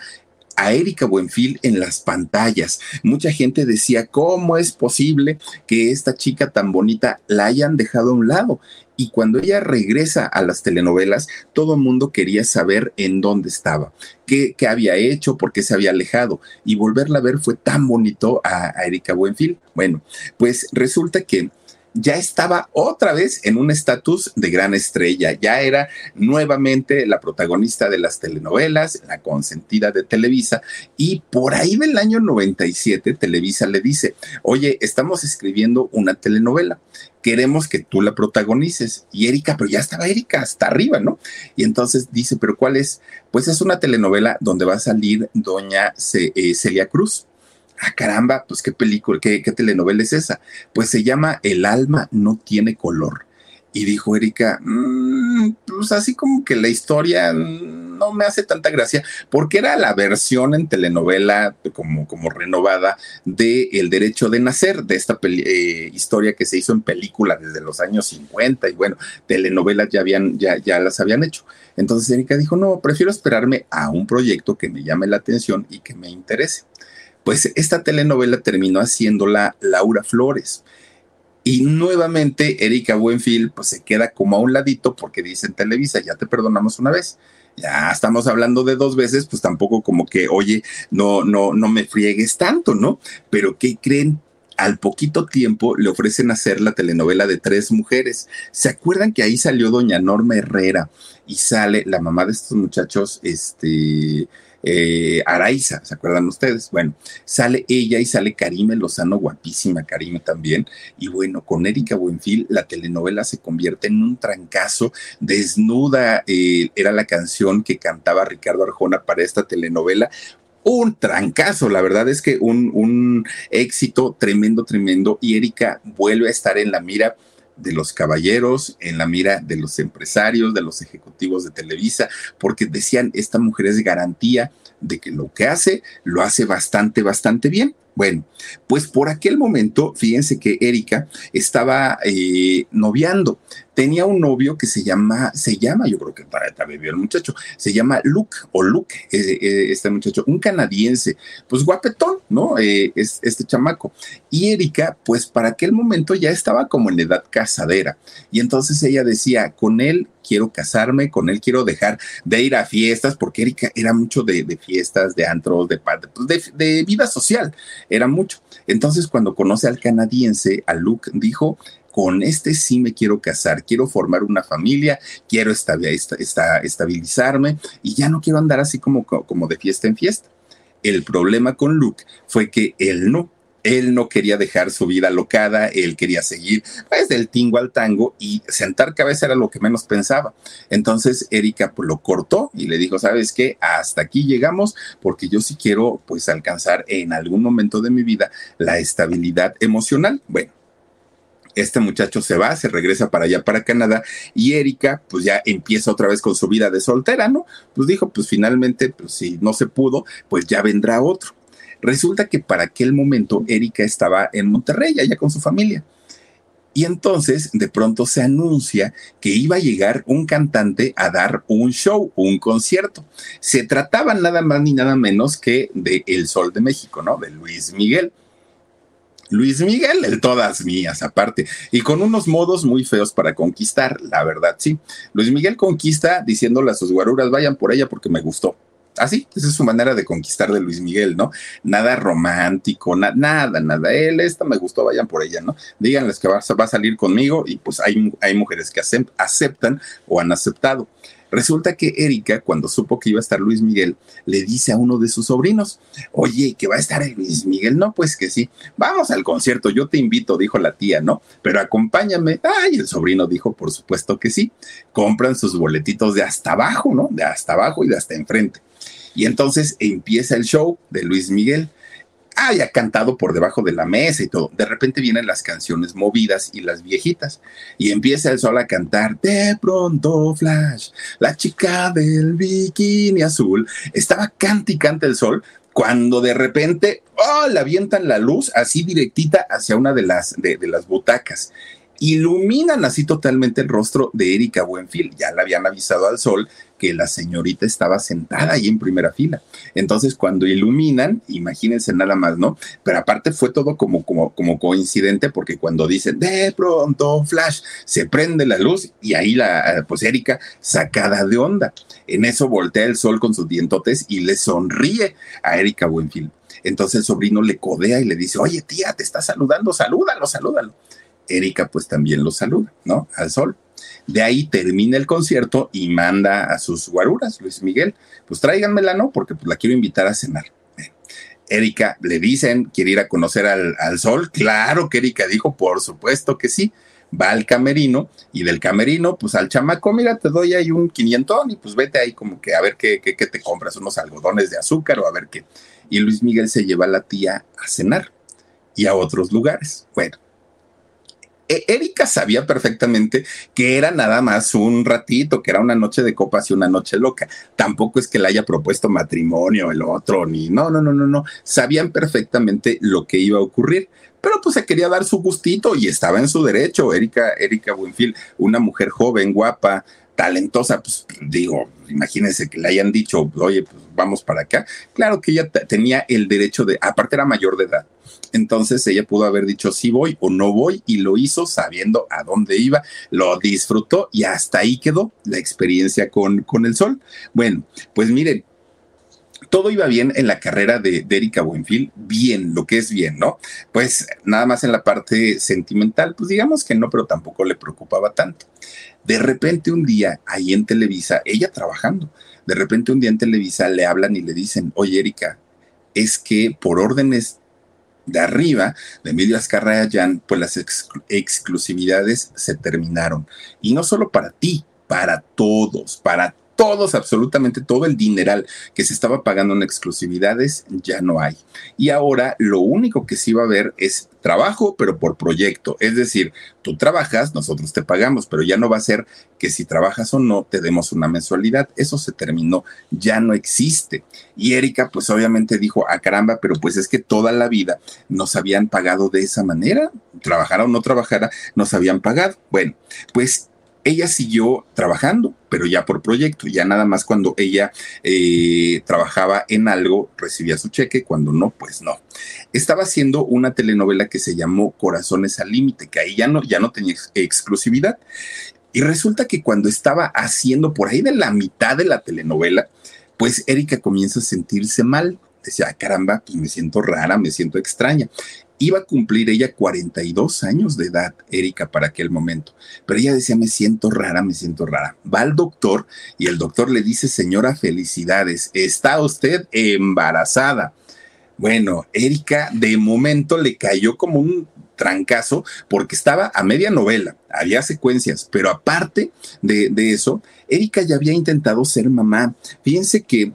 Speaker 2: a Erika Buenfil en las pantallas. Mucha gente decía, ¿cómo es posible que esta chica tan bonita la hayan dejado a un lado? Y cuando ella regresa a las telenovelas, todo el mundo quería saber en dónde estaba, qué, había hecho, por qué se había alejado. Y volverla a ver fue tan bonito a, a Erika Buenfil. Bueno, pues resulta que ya estaba otra vez en un estatus de gran estrella, ya era nuevamente la protagonista de las telenovelas, la consentida de Televisa, y por ahí del año 97 Televisa le dice, oye, estamos escribiendo una telenovela, queremos que tú la protagonices. Y Erika, pero ya estaba Erika hasta arriba, ¿no? Y entonces dice, pero ¿cuál es? Pues es una telenovela donde va a salir doña eh, Celia Cruz ah, caramba, pues qué película, qué, telenovela es esa. Pues se llama El alma no tiene color. Y dijo Erika, mm, pues así como que la historia no me hace tanta gracia, porque era la versión en telenovela como, como renovada de El Derecho de Nacer, de esta eh, historia que se hizo en película desde los años 50 y bueno, telenovelas ya, habían, ya, ya las habían hecho. Entonces Erika dijo, no, prefiero esperarme a un proyecto que me llame la atención y que me interese pues esta telenovela terminó haciéndola Laura Flores. Y nuevamente Erika Buenfil pues se queda como a un ladito porque dice en Televisa, ya te perdonamos una vez. Ya estamos hablando de dos veces, pues tampoco como que, oye, no, no, no me friegues tanto, ¿no? Pero ¿qué creen? al poquito tiempo le ofrecen hacer la telenovela de tres mujeres. ¿Se acuerdan que ahí salió doña Norma Herrera y sale la mamá de estos muchachos, este, eh, Araiza, ¿se acuerdan ustedes? Bueno, sale ella y sale Karime Lozano, guapísima Karime también. Y bueno, con Erika Buenfil, la telenovela se convierte en un trancazo. Desnuda eh, era la canción que cantaba Ricardo Arjona para esta telenovela un trancazo, la verdad es que un, un, éxito tremendo, tremendo, y Erika vuelve a estar en la mira de los caballeros, en la mira de los empresarios, de los ejecutivos de Televisa, porque decían, esta mujer es garantía de que lo que hace, lo hace bastante, bastante bien. Bueno, pues por aquel momento, fíjense que Erika estaba eh, noviando. Tenía un novio que se llama, se llama, yo creo que para también vio el muchacho, se llama Luke o Luke, este muchacho, un canadiense, pues guapetón, ¿no? Eh, es, este chamaco. Y Erika, pues para aquel momento ya estaba como en edad casadera. Y entonces ella decía, con él quiero casarme, con él quiero dejar de ir a fiestas, porque Erika era mucho de, fiestas, de antros, de, pues de, vida social, era mucho. Entonces, cuando conoce al canadiense, a Luke, dijo, con este sí me quiero casar, quiero formar una familia, quiero estabilizarme y ya no quiero andar así como, como de fiesta en fiesta. El problema con Luke fue que él no él no quería dejar su vida locada, él quería seguir pues del tingo al tango y sentar cabeza era lo que menos pensaba. Entonces Erika pues, lo cortó y le dijo, ¿sabes qué? Hasta aquí llegamos porque yo sí quiero pues alcanzar en algún momento de mi vida la estabilidad emocional. Bueno, este muchacho se va, se regresa para allá, para Canadá, y Erika, pues ya empieza otra vez con su vida de soltera, ¿no? Pues dijo, pues finalmente, pues si no se pudo, pues ya vendrá otro. Resulta que para aquel momento Erika estaba en Monterrey, allá con su familia. Y entonces de pronto se anuncia que iba a llegar un cantante a dar un show, un concierto. Se trataba nada más ni nada menos que de El Sol de México, ¿no? De Luis Miguel. Luis Miguel, el todas mías aparte, y con unos modos muy feos para conquistar, la verdad, sí. Luis Miguel conquista diciéndole a sus guaruras, vayan por ella porque me gustó. Así, esa es su manera de conquistar de Luis Miguel, ¿no? Nada romántico, nada, nada. Él, esta me gustó, vayan por ella, ¿no? Díganles que va, va a salir conmigo y pues hay, hay mujeres que aceptan o han aceptado. Resulta que Erika, cuando supo que iba a estar Luis Miguel, le dice a uno de sus sobrinos, oye, que va a estar Luis Miguel. No, pues que sí, vamos al concierto, yo te invito, dijo la tía, ¿no? Pero acompáñame. Ay, el sobrino dijo, por supuesto que sí. Compran sus boletitos de hasta abajo, ¿no? De hasta abajo y de hasta enfrente. Y entonces empieza el show de Luis Miguel. Haya cantado por debajo de la mesa y todo. De repente vienen las canciones movidas y las viejitas. Y empieza el sol a cantar. De pronto, Flash, la chica del bikini azul. Estaba cante y cante el sol cuando de repente, oh, le avientan la luz así directita hacia una de las, de las butacas iluminan así totalmente el rostro de Erika Buenfil. Ya le habían avisado al sol que la señorita estaba sentada ahí en primera fila. Entonces, cuando iluminan, imagínense nada más, ¿no? Pero aparte fue todo como, como, como coincidente, porque cuando dicen de pronto, flash, se prende la luz y ahí la, pues Erika sacada de onda. En eso voltea el sol con sus dientotes y le sonríe a Erika Buenfil. Entonces el sobrino le codea y le dice, oye tía, te está saludando, salúdalo, salúdalo. Erika pues también lo saluda, ¿no? Al sol. De ahí termina el concierto y manda a sus guaruras, Luis Miguel, pues tráiganmela, ¿no? Porque pues, la quiero invitar a cenar. Erika le dicen, quiere ir a conocer al, al, sol. Claro que Erika dijo, por supuesto que sí. Va al camerino y del camerino, pues al chamaco, mira, te doy ahí un quinientón y pues vete ahí como que a ver qué, qué, te compras, unos algodones de azúcar o a ver qué. Y Luis Miguel se lleva a la tía a cenar y a otros lugares. Bueno, Erika sabía perfectamente que era nada más un ratito, que era una noche de copas y una noche loca. Tampoco es que le haya propuesto matrimonio el otro, ni no, no, no, no, no. Sabían perfectamente lo que iba a ocurrir. Pero pues se quería dar su gustito y estaba en su derecho. Erika, Erika Buenfil, una mujer joven, guapa, talentosa, pues digo, imagínense que le hayan dicho, oye, pues vamos para acá. Claro que ella tenía el derecho de, aparte era mayor de edad, entonces ella pudo haber dicho sí voy o no voy y lo hizo sabiendo a dónde iba, lo disfrutó y hasta ahí quedó la experiencia con, con el sol. Bueno, pues miren, todo iba bien en la carrera de, Erika Buenfil, bien, lo que es bien, ¿no? Pues nada más en la parte sentimental, pues digamos que no, pero tampoco le preocupaba tanto. De repente un día, ahí en Televisa, ella trabajando, de repente un día en Televisa le hablan y le dicen, oye Erika, es que por órdenes de arriba, de Emilio Azcarraya pues las exclusividades se terminaron. Y no solo para ti, para todos, para todos, absolutamente todo el dineral que se estaba pagando en exclusividades ya no hay. Y ahora lo único que sí va a haber es trabajo, pero por proyecto. Es decir, tú trabajas, nosotros te pagamos, pero ya no va a ser que si trabajas o no te demos una mensualidad. Eso se terminó, ya no existe. Y Erika, pues obviamente dijo, ah, caramba, pero pues es que toda la vida nos habían pagado de esa manera, trabajara o no trabajara, nos habían pagado. Bueno, pues ella siguió trabajando, pero ya por proyecto, ya nada más cuando ella eh, trabajaba en algo recibía su cheque, cuando no, pues no. Estaba haciendo una telenovela que se llamó Corazones al Límite, que ahí ya no, ya no tenía exclusividad. Y resulta que cuando estaba haciendo por ahí de la mitad de la telenovela, pues Erika comienza a sentirse mal. Decía, caramba, pues me siento rara, me siento extraña. Iba a cumplir ella 42 años de edad, Erika, para aquel momento. Pero ella decía, me siento rara, me siento rara. Va al doctor y el doctor le dice, señora, felicidades, está usted embarazada. Bueno, Erika de momento le cayó como un trancazo porque estaba a media novela, había secuencias, pero aparte de, eso, Erika ya había intentado ser mamá. Fíjense que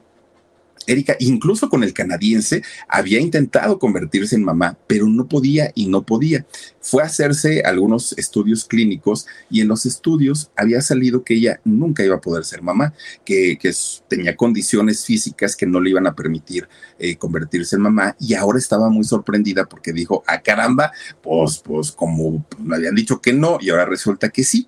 Speaker 2: Erika, incluso con el canadiense, había intentado convertirse en mamá, pero no podía y no podía. Fue a hacerse algunos estudios clínicos y en los estudios había salido que ella nunca iba a poder ser mamá, que, tenía condiciones físicas que no le iban a permitir eh, convertirse en mamá y ahora estaba muy sorprendida porque dijo, a ah, caramba, pues, pues como me habían dicho que no y ahora resulta que sí.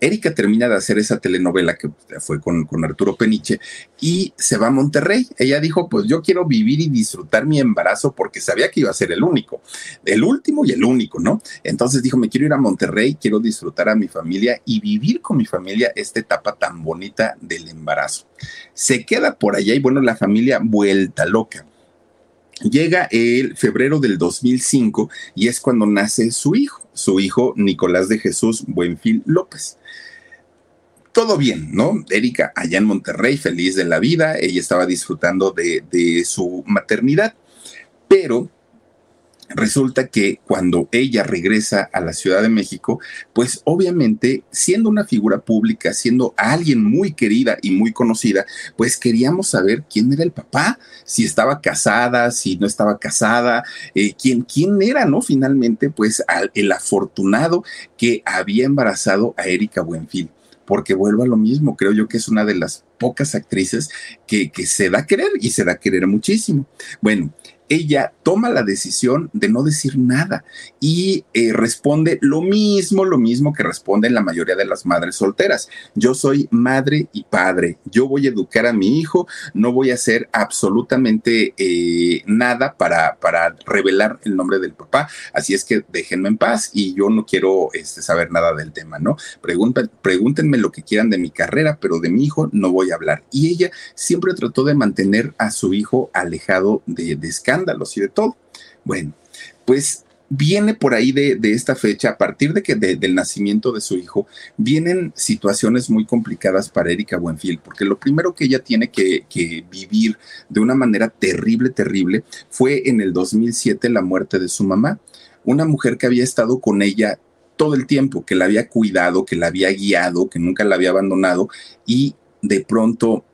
Speaker 2: Erika termina de hacer esa telenovela que fue con, Arturo Peniche y se va a Monterrey. Ella dijo, pues yo quiero vivir y disfrutar mi embarazo porque sabía que iba a ser el único, el último y el único, ¿no? Entonces dijo, me quiero ir a Monterrey, quiero disfrutar a mi familia y vivir con mi familia esta etapa tan bonita del embarazo. Se queda por allá y bueno, la familia vuelta loca. Llega el febrero del 2005 y es cuando nace su hijo, su hijo Nicolás de Jesús Buenfil López todo bien, ¿no? Erika allá en Monterrey, feliz de la vida, ella estaba disfrutando de, su maternidad, pero resulta que cuando ella regresa a la Ciudad de México, pues obviamente siendo una figura pública, siendo alguien muy querida y muy conocida, pues queríamos saber quién era el papá, si estaba casada, si no estaba casada, eh, quién, quién era, ¿no? Finalmente, pues el afortunado que había embarazado a Erika Buenfil porque vuelvo a lo mismo, creo yo que es una de las pocas actrices que, que se da a querer y se da a querer muchísimo. Bueno, ella toma la decisión de no decir nada y eh, responde lo mismo, lo mismo que responden la mayoría de las madres solteras. Yo soy madre y padre, yo voy a educar a mi hijo, no voy a hacer absolutamente eh, nada para, para revelar el nombre del papá, así es que déjenme en paz y yo no quiero este, saber nada del tema, ¿no? pregúntenme lo que quieran de mi carrera, pero de mi hijo no voy a hablar. Y ella siempre trató de mantener a su hijo alejado de, de escándalos y de todo. Bueno, pues viene por ahí de, esta fecha, a partir de que del nacimiento de su hijo, vienen situaciones muy complicadas para Erika Buenfield, porque lo primero que ella tiene que, que, vivir de una manera terrible, terrible, fue en el 2007 la muerte de su mamá, una mujer que había estado con ella todo el tiempo, que la había cuidado, que la había guiado, que nunca la había abandonado y de pronto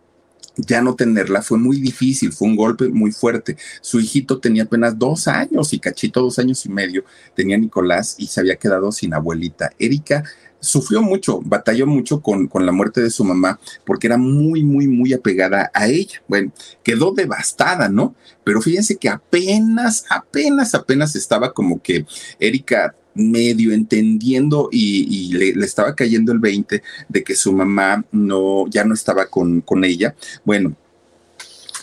Speaker 2: ya no tenerla fue muy difícil, fue un golpe muy fuerte. Su hijito tenía apenas dos años y cachito dos años y medio tenía Nicolás y se había quedado sin abuelita. Erika sufrió mucho, batalló mucho con, con, la muerte de su mamá porque era muy, muy, muy apegada a ella. Bueno, quedó devastada, ¿no? Pero fíjense que apenas, apenas, apenas estaba como que Erika medio entendiendo y, le, estaba cayendo el 20 de que su mamá no, ya no estaba con, con ella. Bueno,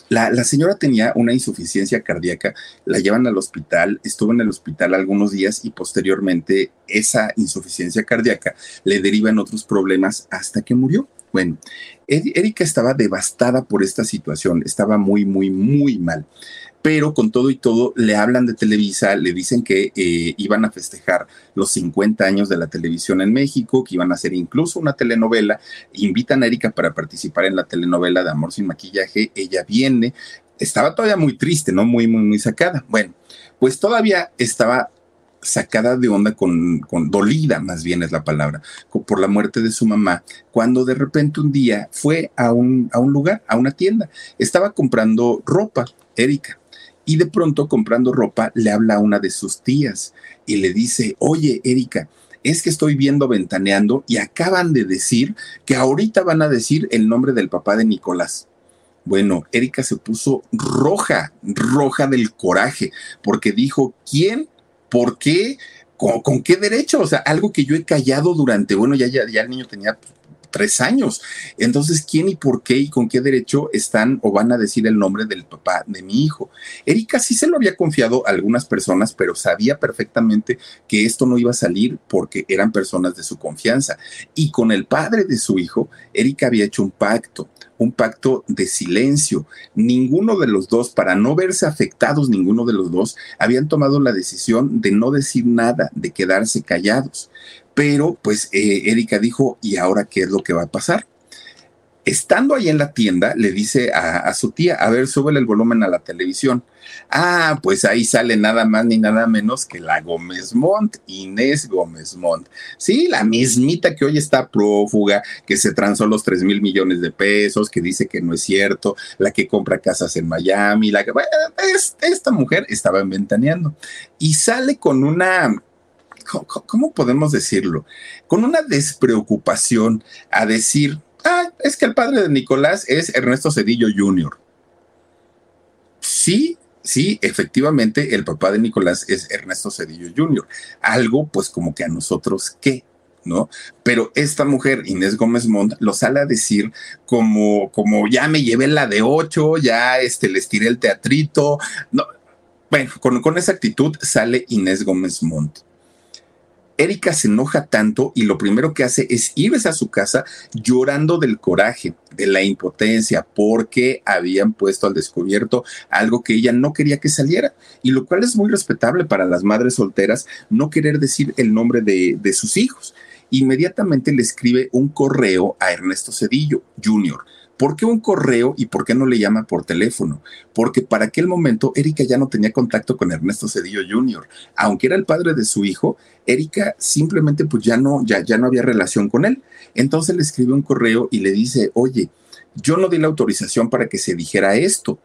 Speaker 2: la, la, señora tenía una insuficiencia cardíaca, la llevan al hospital, estuvo en el hospital algunos días y posteriormente esa insuficiencia cardíaca le deriva en otros problemas hasta que murió. Bueno, Erika estaba devastada por esta situación, estaba muy, muy, muy mal pero con todo y todo le hablan de Televisa, le dicen que eh, iban a festejar los 50 años de la televisión en México, que iban a hacer incluso una telenovela, invitan a Erika para participar en la telenovela de Amor sin maquillaje, ella viene, estaba todavía muy triste, ¿no? Muy, muy, muy sacada. Bueno, pues todavía estaba sacada de onda con, con, dolida, más bien es la palabra, por la muerte de su mamá, cuando de repente un día fue a un, a un lugar, a una tienda, estaba comprando ropa, Erika, y de pronto comprando ropa le habla a una de sus tías y le dice, oye, Erika, es que estoy viendo ventaneando y acaban de decir que ahorita van a decir el nombre del papá de Nicolás. Bueno, Erika se puso roja, roja del coraje, porque dijo, ¿quién? ¿Por qué? ¿Con, qué derecho? O sea, algo que yo he callado durante, bueno, ya, ya, ya el niño tenía tres años. Entonces, ¿quién y por qué y con qué derecho están o van a decir el nombre del papá de mi hijo? Erika sí se lo había confiado a algunas personas, pero sabía perfectamente que esto no iba a salir porque eran personas de su confianza. Y con el padre de su hijo, Erika había hecho un pacto un pacto de silencio. Ninguno de los dos, para no verse afectados, ninguno de los dos, habían tomado la decisión de no decir nada, de quedarse callados. Pero pues eh, Erika dijo, ¿y ahora qué es lo que va a pasar? Estando ahí en la tienda, le dice a, su tía, a ver, súbele el volumen a la televisión. Ah, pues ahí sale nada más ni nada menos que la Gómez Montt, Inés Gómez Montt. Sí, la mismita que hoy está prófuga, que se transó los 3 mil millones de pesos, que dice que no es cierto, la que compra casas en Miami, la que... esta mujer estaba inventaneando y sale con una ¿cómo podemos decirlo? Con una despreocupación a decir, ah, es que el padre de Nicolás es Ernesto Cedillo Jr. Sí, sí, efectivamente, el papá de Nicolás es Ernesto Cedillo Jr. Algo, pues, como que a nosotros, ¿qué? ¿no? Pero esta mujer, Inés Gómez Montt, lo sale a decir como, como ya me llevé la de ocho, ya este, les tiré el teatrito. No, bueno, con, con esa actitud sale Inés Gómez Montt. Erika se enoja tanto y lo primero que hace es irse a su casa llorando del coraje, de la impotencia, porque habían puesto al descubierto algo que ella no quería que saliera. Y lo cual es muy respetable para las madres solteras no querer decir el nombre de, de sus hijos. Inmediatamente le escribe un correo a Ernesto Cedillo Jr., ¿Por qué un correo y por qué no le llama por teléfono? Porque para aquel momento Erika ya no tenía contacto con Ernesto Cedillo Jr. Aunque era el padre de su hijo, Erika simplemente pues ya no, ya, ya no había relación con él. Entonces le escribe un correo y le dice, oye, yo no di la autorización para que se dijera esto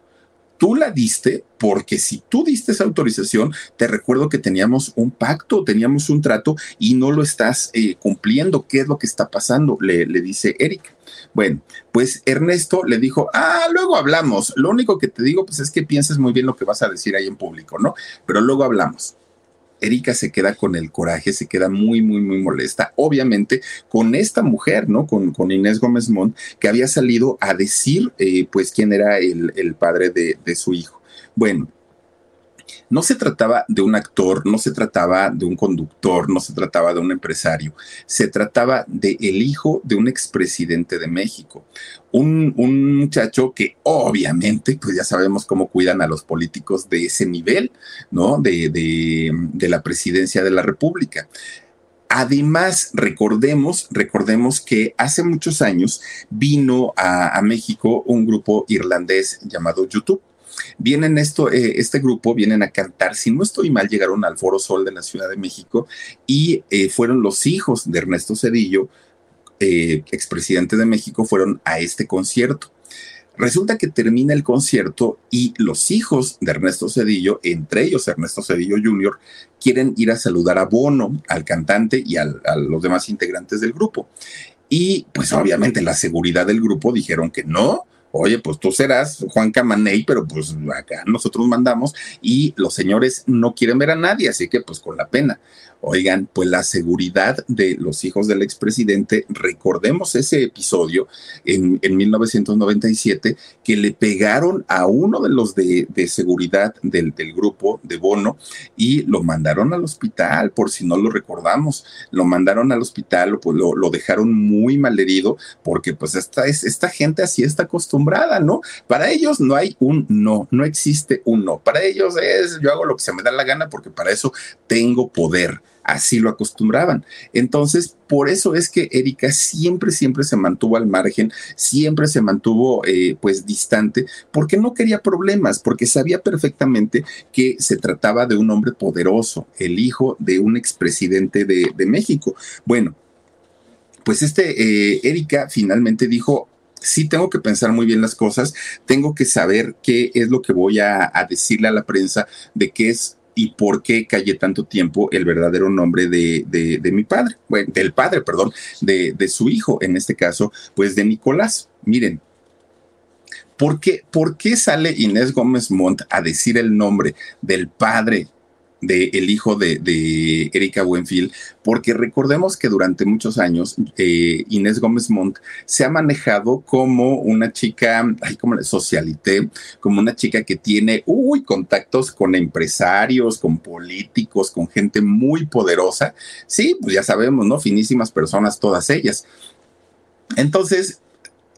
Speaker 2: tú la diste porque si tú diste esa autorización, te recuerdo que teníamos un pacto, teníamos un trato y no lo estás eh, cumpliendo. ¿Qué es lo que está pasando? Le, le dice Erika. Bueno, pues Ernesto le dijo, ah, luego hablamos. Lo único que te digo, pues es que pienses muy bien lo que vas a decir ahí en público, ¿no? Pero luego hablamos. Erika se queda con el coraje, se queda muy, muy, muy molesta, obviamente, con esta mujer, ¿no? Con, con Inés Gómez Mont, que había salido a decir, eh, pues, quién era el, el padre de, de su hijo. Bueno, no se trataba de un actor, no se trataba de un conductor, no se trataba de un empresario, se trataba de el hijo de un expresidente de México, un, muchacho que obviamente, pues ya sabemos cómo cuidan a los políticos de ese nivel, ¿no? De, de, la presidencia de la República. Además, recordemos, recordemos que hace muchos años vino a México un grupo irlandés llamado YouTube Vienen esto, eh, este grupo, vienen a cantar, si no estoy mal, llegaron al Foro Sol de la Ciudad de México y eh, fueron los hijos de Ernesto Cedillo, eh, expresidente de México, fueron a este concierto. Resulta que termina el concierto y los hijos de Ernesto Cedillo, entre ellos Ernesto Cedillo Jr., quieren ir a saludar a Bono, al cantante y a los demás integrantes del grupo. Y pues obviamente la seguridad del grupo dijeron que no, oye, pues tú serás Juan Camaney, pero pues acá nosotros mandamos y los señores no quieren ver a nadie, así que pues con la pena. Oigan, pues la seguridad de los hijos del expresidente, recordemos ese episodio en, 1997 que le pegaron a uno de los de, seguridad del, grupo de Bono y lo mandaron al hospital, por si no lo recordamos, lo mandaron al hospital, pues lo, lo dejaron muy mal herido porque pues esta, es, esta gente así está acostumbrada, ¿no? Para ellos no hay un no, no existe un no. Para ellos es yo hago lo que se me da la gana porque para eso tengo poder así lo acostumbraban. Entonces, por eso es que Erika siempre, siempre se mantuvo al margen, siempre se mantuvo eh, pues distante, porque no quería problemas, porque sabía perfectamente que se trataba de un hombre poderoso, el hijo de un expresidente de, de México. Bueno, pues este, eh, Erika finalmente dijo, sí tengo que pensar muy bien las cosas, tengo que saber qué es lo que voy a, a decirle a la prensa de qué es y por qué callé tanto tiempo el verdadero nombre de, de, mi padre, bueno, del padre, perdón, de, de, su hijo, en este caso, pues de Nicolás. Miren, ¿por qué, ¿por qué sale Inés Gómez Montt a decir el nombre del padre del hijo de, Erika Buenfil, porque recordemos que durante muchos años eh, Inés Gómez Montt se ha manejado como una chica, ay, como socialité, como una chica que tiene, uy, contactos con empresarios, con políticos, con gente muy poderosa. Sí, pues ya sabemos, ¿no? Finísimas personas todas ellas. Entonces,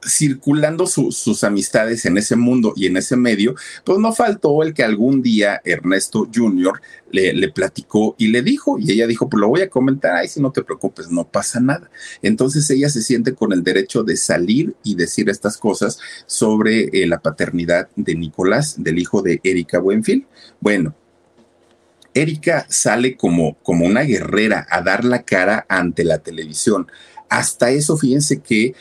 Speaker 2: circulando sus amistades en ese mundo y en ese medio, pues no faltó el que algún día Ernesto Jr. Le, platicó y le dijo, y ella dijo, pues lo voy a comentar, ay, si no te preocupes, no pasa nada. Entonces ella se siente con el derecho de salir y decir estas cosas sobre eh, la paternidad de Nicolás, del hijo de Erika Buenfil. Bueno, Erika sale como, como una guerrera a dar la cara ante la televisión. Hasta eso, fíjense que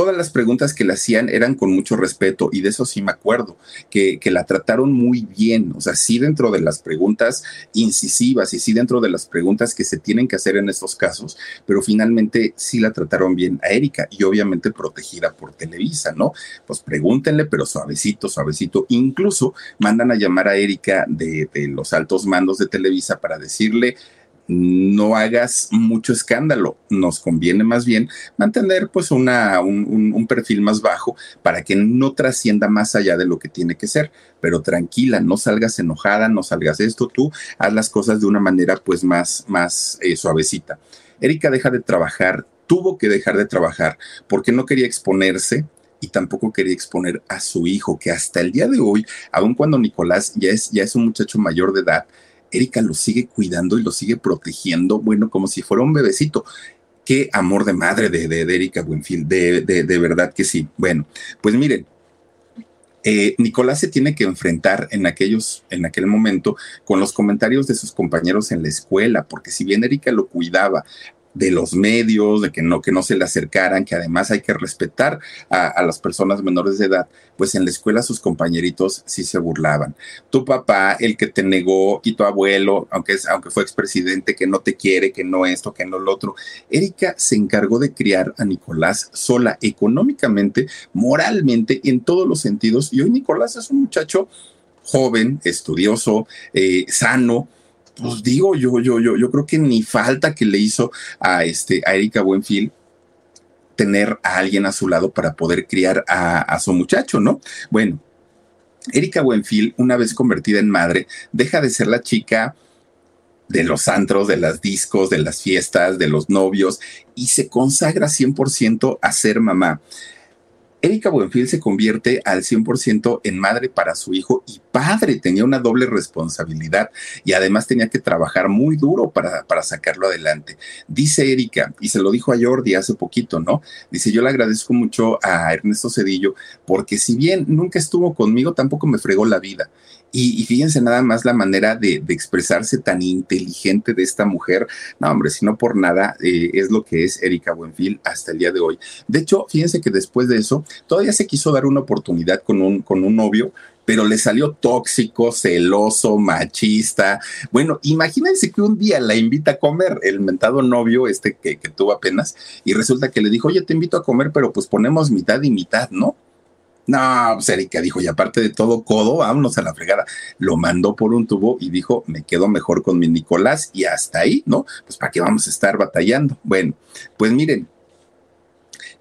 Speaker 2: todas las preguntas que le hacían eran con mucho respeto y de eso sí me acuerdo, que, que, la trataron muy bien, o sea, sí dentro de las preguntas incisivas y sí dentro de las preguntas que se tienen que hacer en estos casos, pero finalmente sí la trataron bien a Erika y obviamente protegida por Televisa, ¿no? Pues pregúntenle, pero suavecito, suavecito. Incluso mandan a llamar a Erika de, de los altos mandos de Televisa para decirle, no hagas mucho escándalo. Nos conviene más bien mantener pues una, un, perfil más bajo para que no trascienda más allá de lo que tiene que ser. Pero tranquila, no salgas enojada, no salgas esto, tú haz las cosas de una manera pues más, más eh, suavecita. Erika deja de trabajar, tuvo que dejar de trabajar porque no quería exponerse y tampoco quería exponer a su hijo, que hasta el día de hoy, aun cuando Nicolás ya es, ya es un muchacho mayor de edad, Erika lo sigue cuidando y lo sigue protegiendo, bueno, como si fuera un bebecito. Qué amor de madre de, de, Erika Buenfield, de, de, verdad que sí. Bueno, pues miren, eh, Nicolás se tiene que enfrentar en aquellos, en aquel momento, con los comentarios de sus compañeros en la escuela, porque si bien Erika lo cuidaba, de los medios, de que no, que no se le acercaran, que además hay que respetar a, las personas menores de edad, pues en la escuela sus compañeritos sí se burlaban. Tu papá, el que te negó, y tu abuelo, aunque, es, aunque fue expresidente, que no te quiere, que no esto, que no lo otro. Erika se encargó de criar a Nicolás sola, económicamente, moralmente, en todos los sentidos. Y hoy Nicolás es un muchacho joven, estudioso, eh, sano, pues digo, yo, yo, yo, yo creo que ni falta que le hizo a, este, a Erika Buenfil tener a alguien a su lado para poder criar a, a su muchacho, ¿no? Bueno, Erika Buenfil, una vez convertida en madre, deja de ser la chica de los antros, de las discos, de las fiestas, de los novios, y se consagra 100% a ser mamá. Erika Buenfil se convierte al 100% en madre para su hijo y padre. Tenía una doble responsabilidad y además tenía que trabajar muy duro para, para sacarlo adelante. Dice Erika, y se lo dijo a Jordi hace poquito, ¿no? Dice, yo le agradezco mucho a Ernesto Cedillo porque si bien nunca estuvo conmigo, tampoco me fregó la vida. Y, fíjense nada más la manera de, expresarse tan inteligente de esta mujer. No, hombre, si no por nada eh, es lo que es Erika Buenfil hasta el día de hoy. De hecho, fíjense que después de eso, todavía se quiso dar una oportunidad con un, con un novio, pero le salió tóxico, celoso, machista. Bueno, imagínense que un día la invita a comer el mentado novio, este que, que tuvo apenas, y resulta que le dijo, oye, te invito a comer, pero pues ponemos mitad y mitad, ¿no? No, pues Erika dijo, y aparte de todo, codo, vámonos a la fregada. Lo mandó por un tubo y dijo, me quedo mejor con mi Nicolás y hasta ahí, ¿no? Pues para qué vamos a estar batallando. Bueno, pues miren,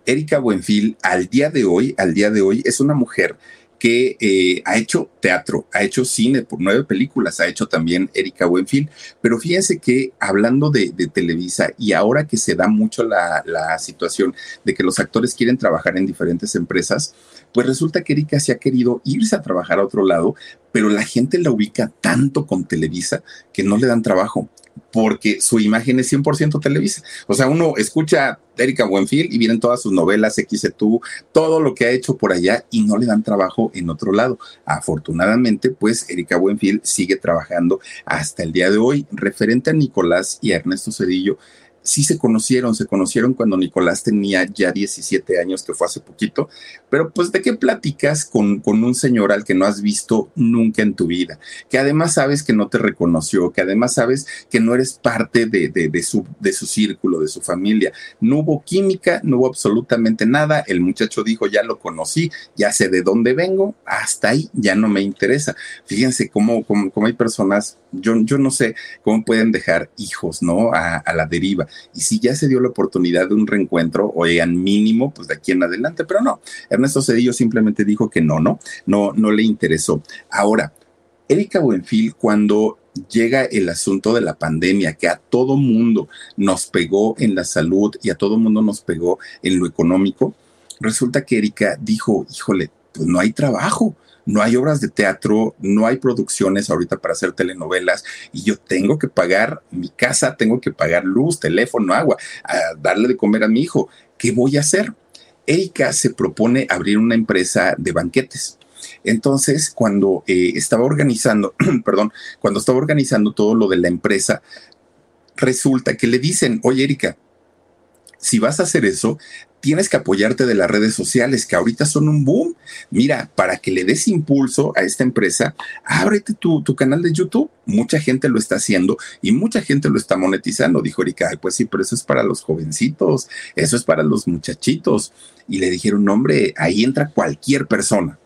Speaker 2: Erika Buenfil al día de hoy, al día de hoy, es una mujer que eh, ha hecho teatro, ha hecho cine por nueve películas, ha hecho también Erika Buenfil, pero fíjense que hablando de, Televisa y ahora que se da mucho la, la, situación de que los actores quieren trabajar en diferentes empresas, pues resulta que Erika se ha querido irse a trabajar a otro lado, pero la gente la ubica tanto con Televisa que no le dan trabajo porque su imagen es 100% Televisa. O sea, uno escucha Erika Buenfil y vienen todas sus novelas, XTU, todo lo que ha hecho por allá y no le dan trabajo en otro lado. Afortunadamente, pues Erika Buenfil sigue trabajando hasta el día de hoy. Referente a Nicolás y a Ernesto Cedillo, sí se conocieron, se conocieron cuando Nicolás tenía ya 17 años, que fue hace poquito, pero pues de qué platicas con, con un señor al que no has visto nunca en tu vida, que además sabes que no te reconoció, que además sabes que no eres parte de, de, su, de su círculo, de su familia. No hubo química, no hubo absolutamente nada, el muchacho dijo, ya lo conocí, ya sé de dónde vengo, hasta ahí ya no me interesa. Fíjense cómo, cómo, cómo hay personas, yo, yo no sé cómo pueden dejar hijos, ¿no? A, a la deriva y si ya se dio la oportunidad de un reencuentro, oigan, mínimo, pues de aquí en adelante, pero no. Ernesto Cedillo simplemente dijo que no, no, no, no le interesó. Ahora, Erika Buenfil, cuando llega el asunto de la pandemia que a todo mundo nos pegó en la salud y a todo mundo nos pegó en lo económico, resulta que Erika dijo, híjole, pues no hay trabajo no hay obras de teatro, no hay producciones ahorita para hacer telenovelas y yo tengo que pagar mi casa, tengo que pagar luz, teléfono, agua, darle de comer a mi hijo. ¿Qué voy a hacer? Erika se propone abrir una empresa de banquetes. Entonces, cuando eh, estaba organizando, perdón, cuando estaba organizando todo lo de la empresa, resulta que le dicen, oye Erika, si vas a hacer eso, tienes que apoyarte de las redes sociales, que ahorita son un boom. Mira, para que le des impulso a esta empresa, ábrete tu, canal de YouTube. Mucha gente lo está haciendo y mucha gente lo está monetizando. Dijo Erika, pues sí, pero eso es para los jovencitos, eso es para los muchachitos. Y le dijeron, hombre, ahí entra cualquier persona.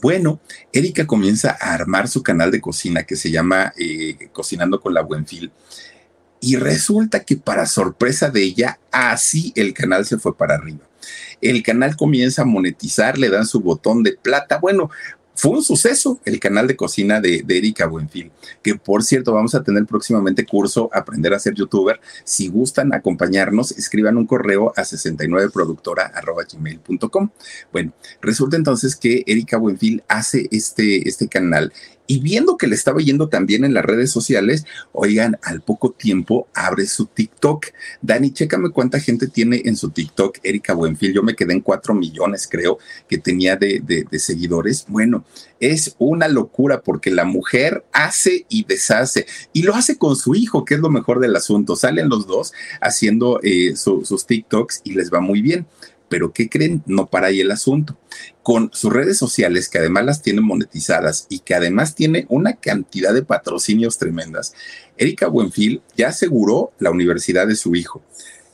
Speaker 2: Bueno, Erika comienza a armar su canal de cocina que se llama eh, Cocinando con la Buenfil y resulta que para sorpresa de ella, así el canal se fue para arriba. El canal comienza a monetizar, le dan su botón de plata. Bueno, fue un suceso el canal de cocina de, Erika Buenfil, que por cierto vamos a tener próximamente curso Aprender a ser youtuber. Si gustan acompañarnos, escriban un correo a 69productora.gmail.com. Bueno, resulta entonces que Erika Buenfil hace este, este canal Y viendo que le estaba yendo también en las redes sociales, oigan, al poco tiempo abre su TikTok. Dani, chécame cuánta gente tiene en su TikTok, Erika Buenfil. Yo me quedé en cuatro millones, creo, que tenía de, de seguidores. Bueno, es una locura porque la mujer hace y deshace y lo hace con su hijo, que es lo mejor del asunto. Salen los dos haciendo eh, sus TikToks y les va muy bien. Pero ¿qué creen? No para ahí el asunto. Con sus redes sociales, que además las tiene monetizadas y que además tiene una cantidad de patrocinios tremendas, Erika Buenfil ya aseguró la universidad de su hijo.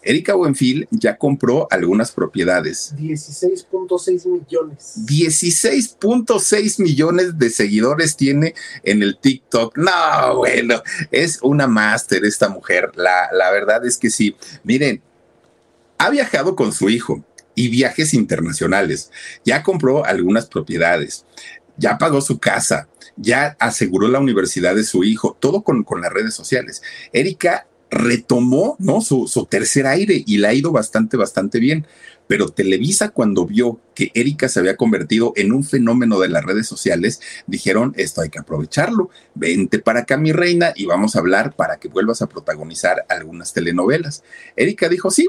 Speaker 2: Erika Buenfil ya compró algunas propiedades.
Speaker 1: 16.6 millones.
Speaker 2: 16.6 millones de seguidores tiene en el TikTok. No, bueno, es una máster esta mujer. La, la verdad es que sí. Miren, ha viajado con su hijo y viajes internacionales. Ya compró algunas propiedades. Ya pagó su casa. Ya aseguró la universidad de su hijo. Todo con, con las redes sociales. Erika retomó ¿no? Su, su, tercer aire y le ha ido bastante, bastante bien. Pero Televisa, cuando vio que Erika se había convertido en un fenómeno de las redes sociales, dijeron, esto hay que aprovecharlo, vente para acá mi reina y vamos a hablar para que vuelvas a protagonizar algunas telenovelas. Erika dijo, sí,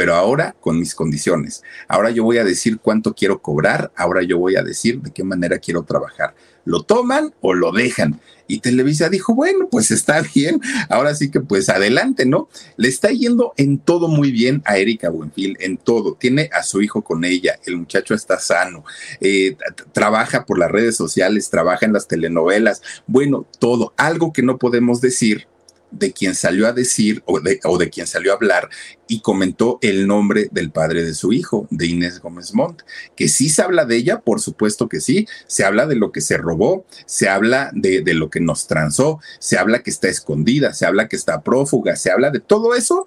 Speaker 2: pero ahora con mis condiciones. Ahora yo voy a decir cuánto quiero cobrar, ahora yo voy a decir de qué manera quiero trabajar. ¿Lo toman o lo dejan? Y Televisa dijo, bueno, pues está bien, ahora sí que pues adelante, ¿no? Le está yendo en todo muy bien a Erika Buenfil, en todo. Tiene a su hijo con ella, el muchacho está sano, eh, trabaja por las redes sociales, trabaja en las telenovelas, bueno, todo. Algo que no podemos decir de quien salió a decir o de, o de, quien salió a hablar y comentó el nombre del padre de su hijo, de Inés Gómez Montt. Que sí se habla de ella, por supuesto que sí, se habla de lo que se robó, se habla de, de lo que nos transó, se habla que está escondida, se habla que está prófuga, se habla de todo eso,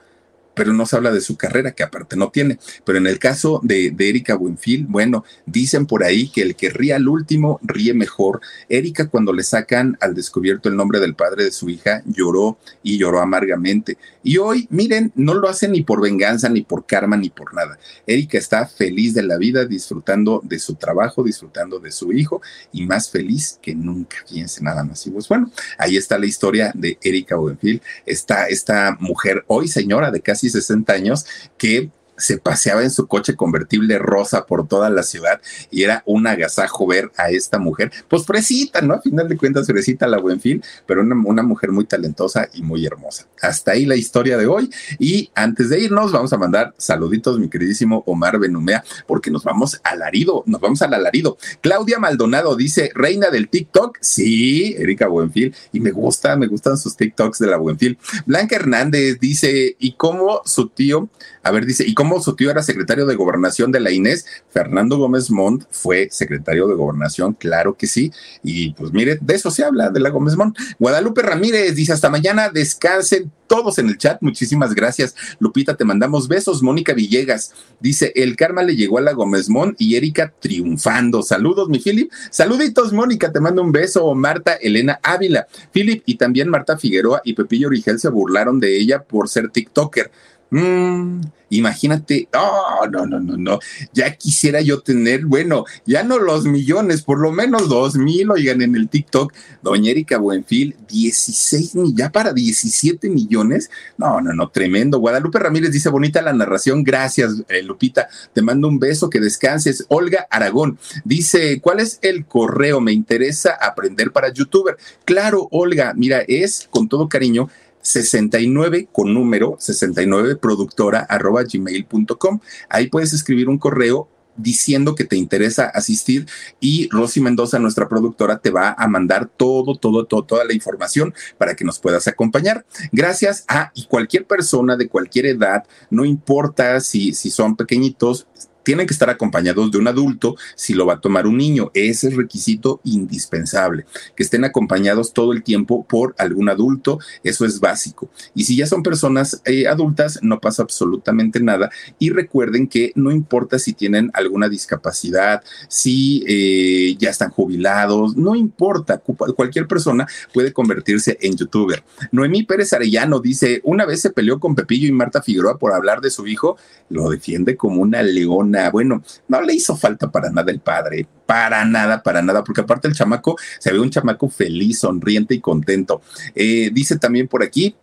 Speaker 2: pero no se habla de su carrera, que aparte no tiene. Pero en el caso de, Erika Buenfil, bueno, dicen por ahí que el que ríe al último ríe mejor. Erika, cuando le sacan al descubierto el nombre del padre de su hija, lloró y lloró amargamente. Y hoy, miren, no lo hace ni por venganza, ni por karma, ni por nada. Erika está feliz de la vida, disfrutando de su trabajo, disfrutando de su hijo y más feliz que nunca. Fíjense nada más. Y pues bueno, ahí está la historia de Erika Buenfil. Está esta mujer, hoy señora de casi 60 años, que se paseaba en su coche convertible rosa por toda la ciudad y era un agasajo ver a esta mujer, pues fresita, ¿no? A final de cuentas, fresita la buen pero una, una, mujer muy talentosa y muy hermosa. Hasta ahí la historia de hoy. Y antes de irnos, vamos a mandar saluditos, mi queridísimo Omar Benumea, porque nos vamos al alarido, nos vamos al alarido. Claudia Maldonado dice, reina del TikTok. Sí, Erika Buenfil, y me gusta, me gustan sus TikToks de la Buenfil. Blanca Hernández dice, ¿y cómo su tío? A ver, dice, ¿y cómo su tío era secretario de gobernación de la Inés? Fernando Gómez Montt fue secretario de gobernación, claro que sí. Y pues mire, de eso se habla, de la Gómez Montt. Guadalupe Ramírez dice, hasta mañana, descansen todos en el chat. Muchísimas gracias. Lupita, te mandamos besos. Mónica Villegas dice, el karma le llegó a la Gómez Montt y Erika triunfando. Saludos, mi Philip. Saluditos, Mónica, te mando un beso. Marta Elena Ávila. Philip y también Marta Figueroa y Pepillo Origel se burlaron de ella por ser TikToker. Mm, imagínate, oh, no, no, no, no, ya quisiera yo tener, bueno, ya no los millones, por lo menos dos mil, oigan, en el TikTok, doña Erika Buenfil, 16, ya para 17 millones, no, no, no, tremendo. Guadalupe Ramírez dice, bonita la narración, gracias, eh, Lupita, te mando un beso, que descanses. Olga Aragón dice, ¿cuál es el correo? Me interesa aprender para youtuber. Claro, Olga, mira, es con todo cariño 69 con número 69 productora arroba gmail.com. Ahí puedes escribir un correo diciendo que te interesa asistir y Rosy Mendoza, nuestra productora, te va a mandar todo, todo, todo, toda la información para que nos puedas acompañar. Gracias a cualquier persona de cualquier edad, no importa si, si son pequeñitos, tienen que estar acompañados de un adulto si lo va a tomar un niño. Ese es requisito indispensable. Que estén acompañados todo el tiempo por algún adulto, eso es básico. Y si ya son personas eh, adultas, no pasa absolutamente nada. Y recuerden que no importa si tienen alguna discapacidad, si eh, ya están jubilados, no importa. Cualquier persona puede convertirse en youtuber. Noemí Pérez Arellano dice, una vez se peleó con Pepillo y Marta Figueroa por hablar de su hijo, lo defiende como una leona Bueno, no le hizo falta para nada el padre, para nada, para nada, porque aparte el chamaco se ve un chamaco feliz, sonriente y contento. Eh, dice también por aquí,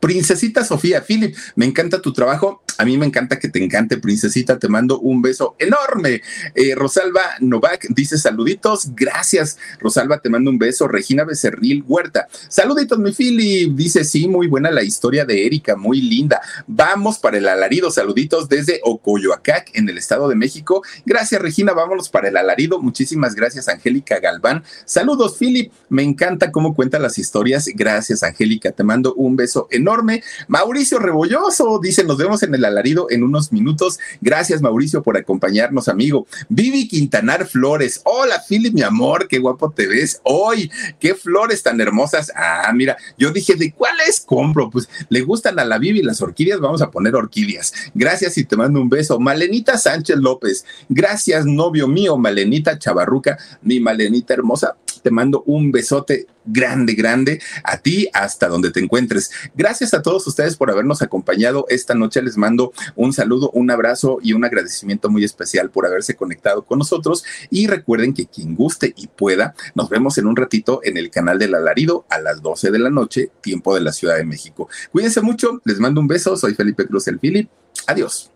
Speaker 2: Princesita Sofía, Philip, me encanta tu trabajo. A mí me encanta que te encante, princesita. Te mando un beso enorme. Eh, Rosalba Novak dice saluditos. Gracias, Rosalba. Te mando un beso. Regina Becerril Huerta. Saluditos, mi Philip. Dice sí, muy buena la historia de Erika, muy linda. Vamos para el alarido. Saluditos desde Ocoyoacac, en el Estado de México. Gracias, Regina. Vámonos para el alarido. Muchísimas gracias, Angélica Galván. Saludos, Philip. Me encanta cómo cuenta las historias. Gracias, Angélica. Te mando un beso enorme. Mauricio Rebolloso dice, nos vemos en el alarido en unos minutos. Gracias, Mauricio, por acompañarnos, amigo. Vivi Quintanar Flores. Hola, Philip, mi amor, qué guapo te ves hoy. Qué flores tan hermosas. Ah, mira, yo dije, ¿de cuáles compro? Pues le gustan a la Vivi las orquídeas, vamos a poner orquídeas. Gracias y te mando un beso. Malenita Sánchez López. Gracias, novio mío, Malenita Chavarruca, mi Malenita hermosa te mando un besote grande, grande a ti hasta donde te encuentres. Gracias a todos ustedes por habernos acompañado esta noche. Les mando un saludo, un abrazo y un agradecimiento muy especial por haberse conectado con nosotros. Y recuerden que quien guste y pueda, nos vemos en un ratito en el canal del alarido a las 12 de la noche, tiempo de la Ciudad de México. Cuídense mucho, les mando un beso. Soy Felipe Cruz el Philip. Adiós.